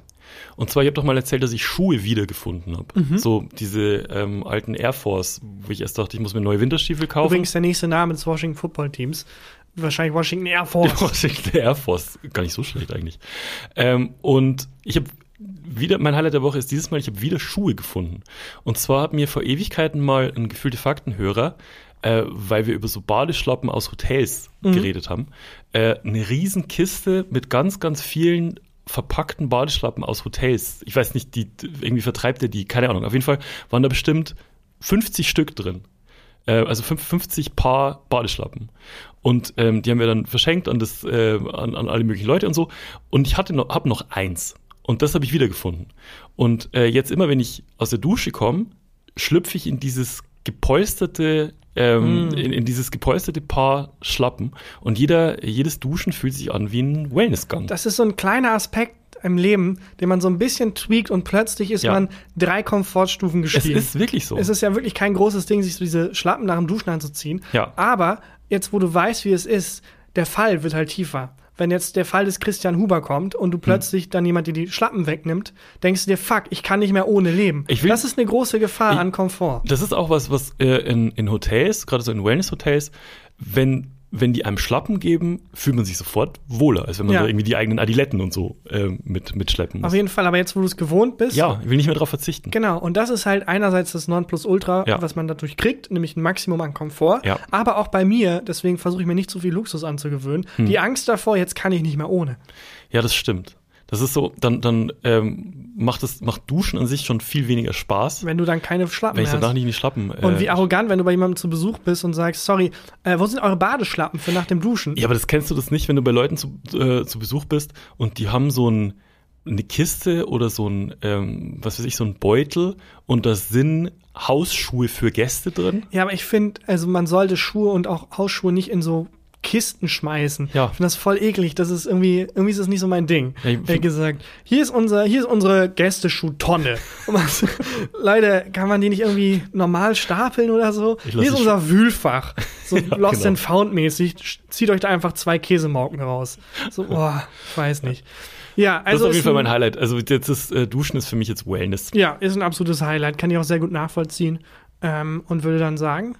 Und zwar, ich habe doch mal erzählt, dass ich Schuhe wiedergefunden habe. Mhm. So diese ähm, alten Air Force, wo ich erst dachte, ich muss mir neue Winterstiefel kaufen. Übrigens der nächste Name des Washington Football Teams. Wahrscheinlich Washington Air Force. Washington Air Force, gar nicht so schlecht eigentlich. Ähm, und ich habe wieder, mein Highlight der Woche ist dieses Mal, ich habe wieder Schuhe gefunden. Und zwar hat mir vor Ewigkeiten mal ein gefühlte Faktenhörer, äh, weil wir über so Badeschlappen aus Hotels geredet haben, äh, eine Riesenkiste mit ganz, ganz vielen verpackten Badeschlappen aus Hotels. Ich weiß nicht, die irgendwie vertreibt er die, keine Ahnung. Auf jeden Fall waren da bestimmt 50 Stück drin. Äh, also fünf- 50 Paar Badeschlappen. Und ähm, die haben wir dann verschenkt an, das, äh, an, an alle möglichen Leute und so. Und ich hatte noch, hab noch eins. Und das habe ich wiedergefunden. Und äh, jetzt immer, wenn ich aus der Dusche komme, schlüpfe ich in dieses gepolsterte ähm, Mm. in, in dieses gepolsterte Paar schlappen und jeder, jedes Duschen fühlt sich an wie ein Wellnessgang. Das ist so ein kleiner Aspekt im Leben, den man so ein bisschen tweakt und plötzlich ist Ja. man drei Komfortstufen es gestiegen. ist wirklich so. Es ist ja wirklich kein großes Ding, sich so diese Schlappen nach dem Duschen anzuziehen. Ja. Aber jetzt, wo du weißt, wie es ist, der Fall wird halt tiefer. Wenn jetzt der Fall des Christian Huber kommt und Hm. du plötzlich dann jemand dir die Schlappen wegnimmt, denkst du dir, fuck, ich kann nicht mehr ohne leben. Ich will- das ist eine große Gefar Ich- an Komfort. Das ist auch was, was äh, in, in Hotels, gerade so in Wellness-Hotels, wenn, wenn die einem Schlappen geben, fühlt man sich sofort wohler, als wenn man Ja. da irgendwie die eigenen Adiletten und so ähm, mit, mitschleppen muss. Auf jeden Fall, aber jetzt, wo du es gewohnt bist, Ja, ich will nicht mehr darauf verzichten. Genau, und das ist halt einerseits das Nonplusultra, Ja. was man dadurch kriegt, nämlich ein Maximum an Komfort. Ja. Aber auch bei mir, deswegen versuche ich mir nicht zu viel Luxus anzugewöhnen, Hm. die Angst davor, jetzt kann ich nicht mehr ohne. Ja, das stimmt. Das ist so, dann, dann ähm, macht es macht Duschen an sich schon viel weniger Spaß, Wenn du dann keine Schlappen wenn ich danach hast. nicht in die Schlappen. Äh, Und wie arrogant, wenn du bei jemandem zu Besuch bist und sagst, sorry, äh, wo sind eure Badeschlappen für nach dem Duschen? Ja, aber das kennst du das nicht, wenn du bei Leuten zu, äh, zu Besuch bist und die haben so ein, eine Kiste oder so ein, ähm, was weiß ich, so ein Beutel und da sind Hausschuhe für Gäste drin. Ja, aber ich finde, also man sollte Schuhe und auch Hausschuhe nicht in so Kisten schmeißen. Ja. Ich finde das voll eklig. Das ist irgendwie, irgendwie ist das nicht so mein Ding. Ja, ich find- gesagt, hier ist unser, hier ist unsere Gästeschuhtonne. Man- Leute, kann man die nicht irgendwie normal stapeln oder so? Ich Hier ist unser Wühlfach. So Lost genau. and Found mäßig. Zieht euch da einfach zwei Käsemauken raus. So, boah, ich weiß nicht. Ja, Das also ist auf jeden Fall ein- mein Highlight. Also jetzt ist äh, Duschen ist für mich jetzt Wellness. ja, ist ein absolutes Highlight. Kann ich auch sehr gut nachvollziehen. Ähm, und würde dann sagen,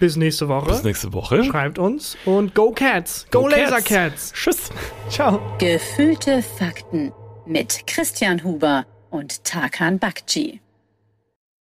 bis nächste Woche. Bis nächste Woche. Schreibt uns und Go Cats! Go, Laser Cats! Tschüss. Ciao! Gefühlte Fakten mit Christian Huber und Tarkan Bakci.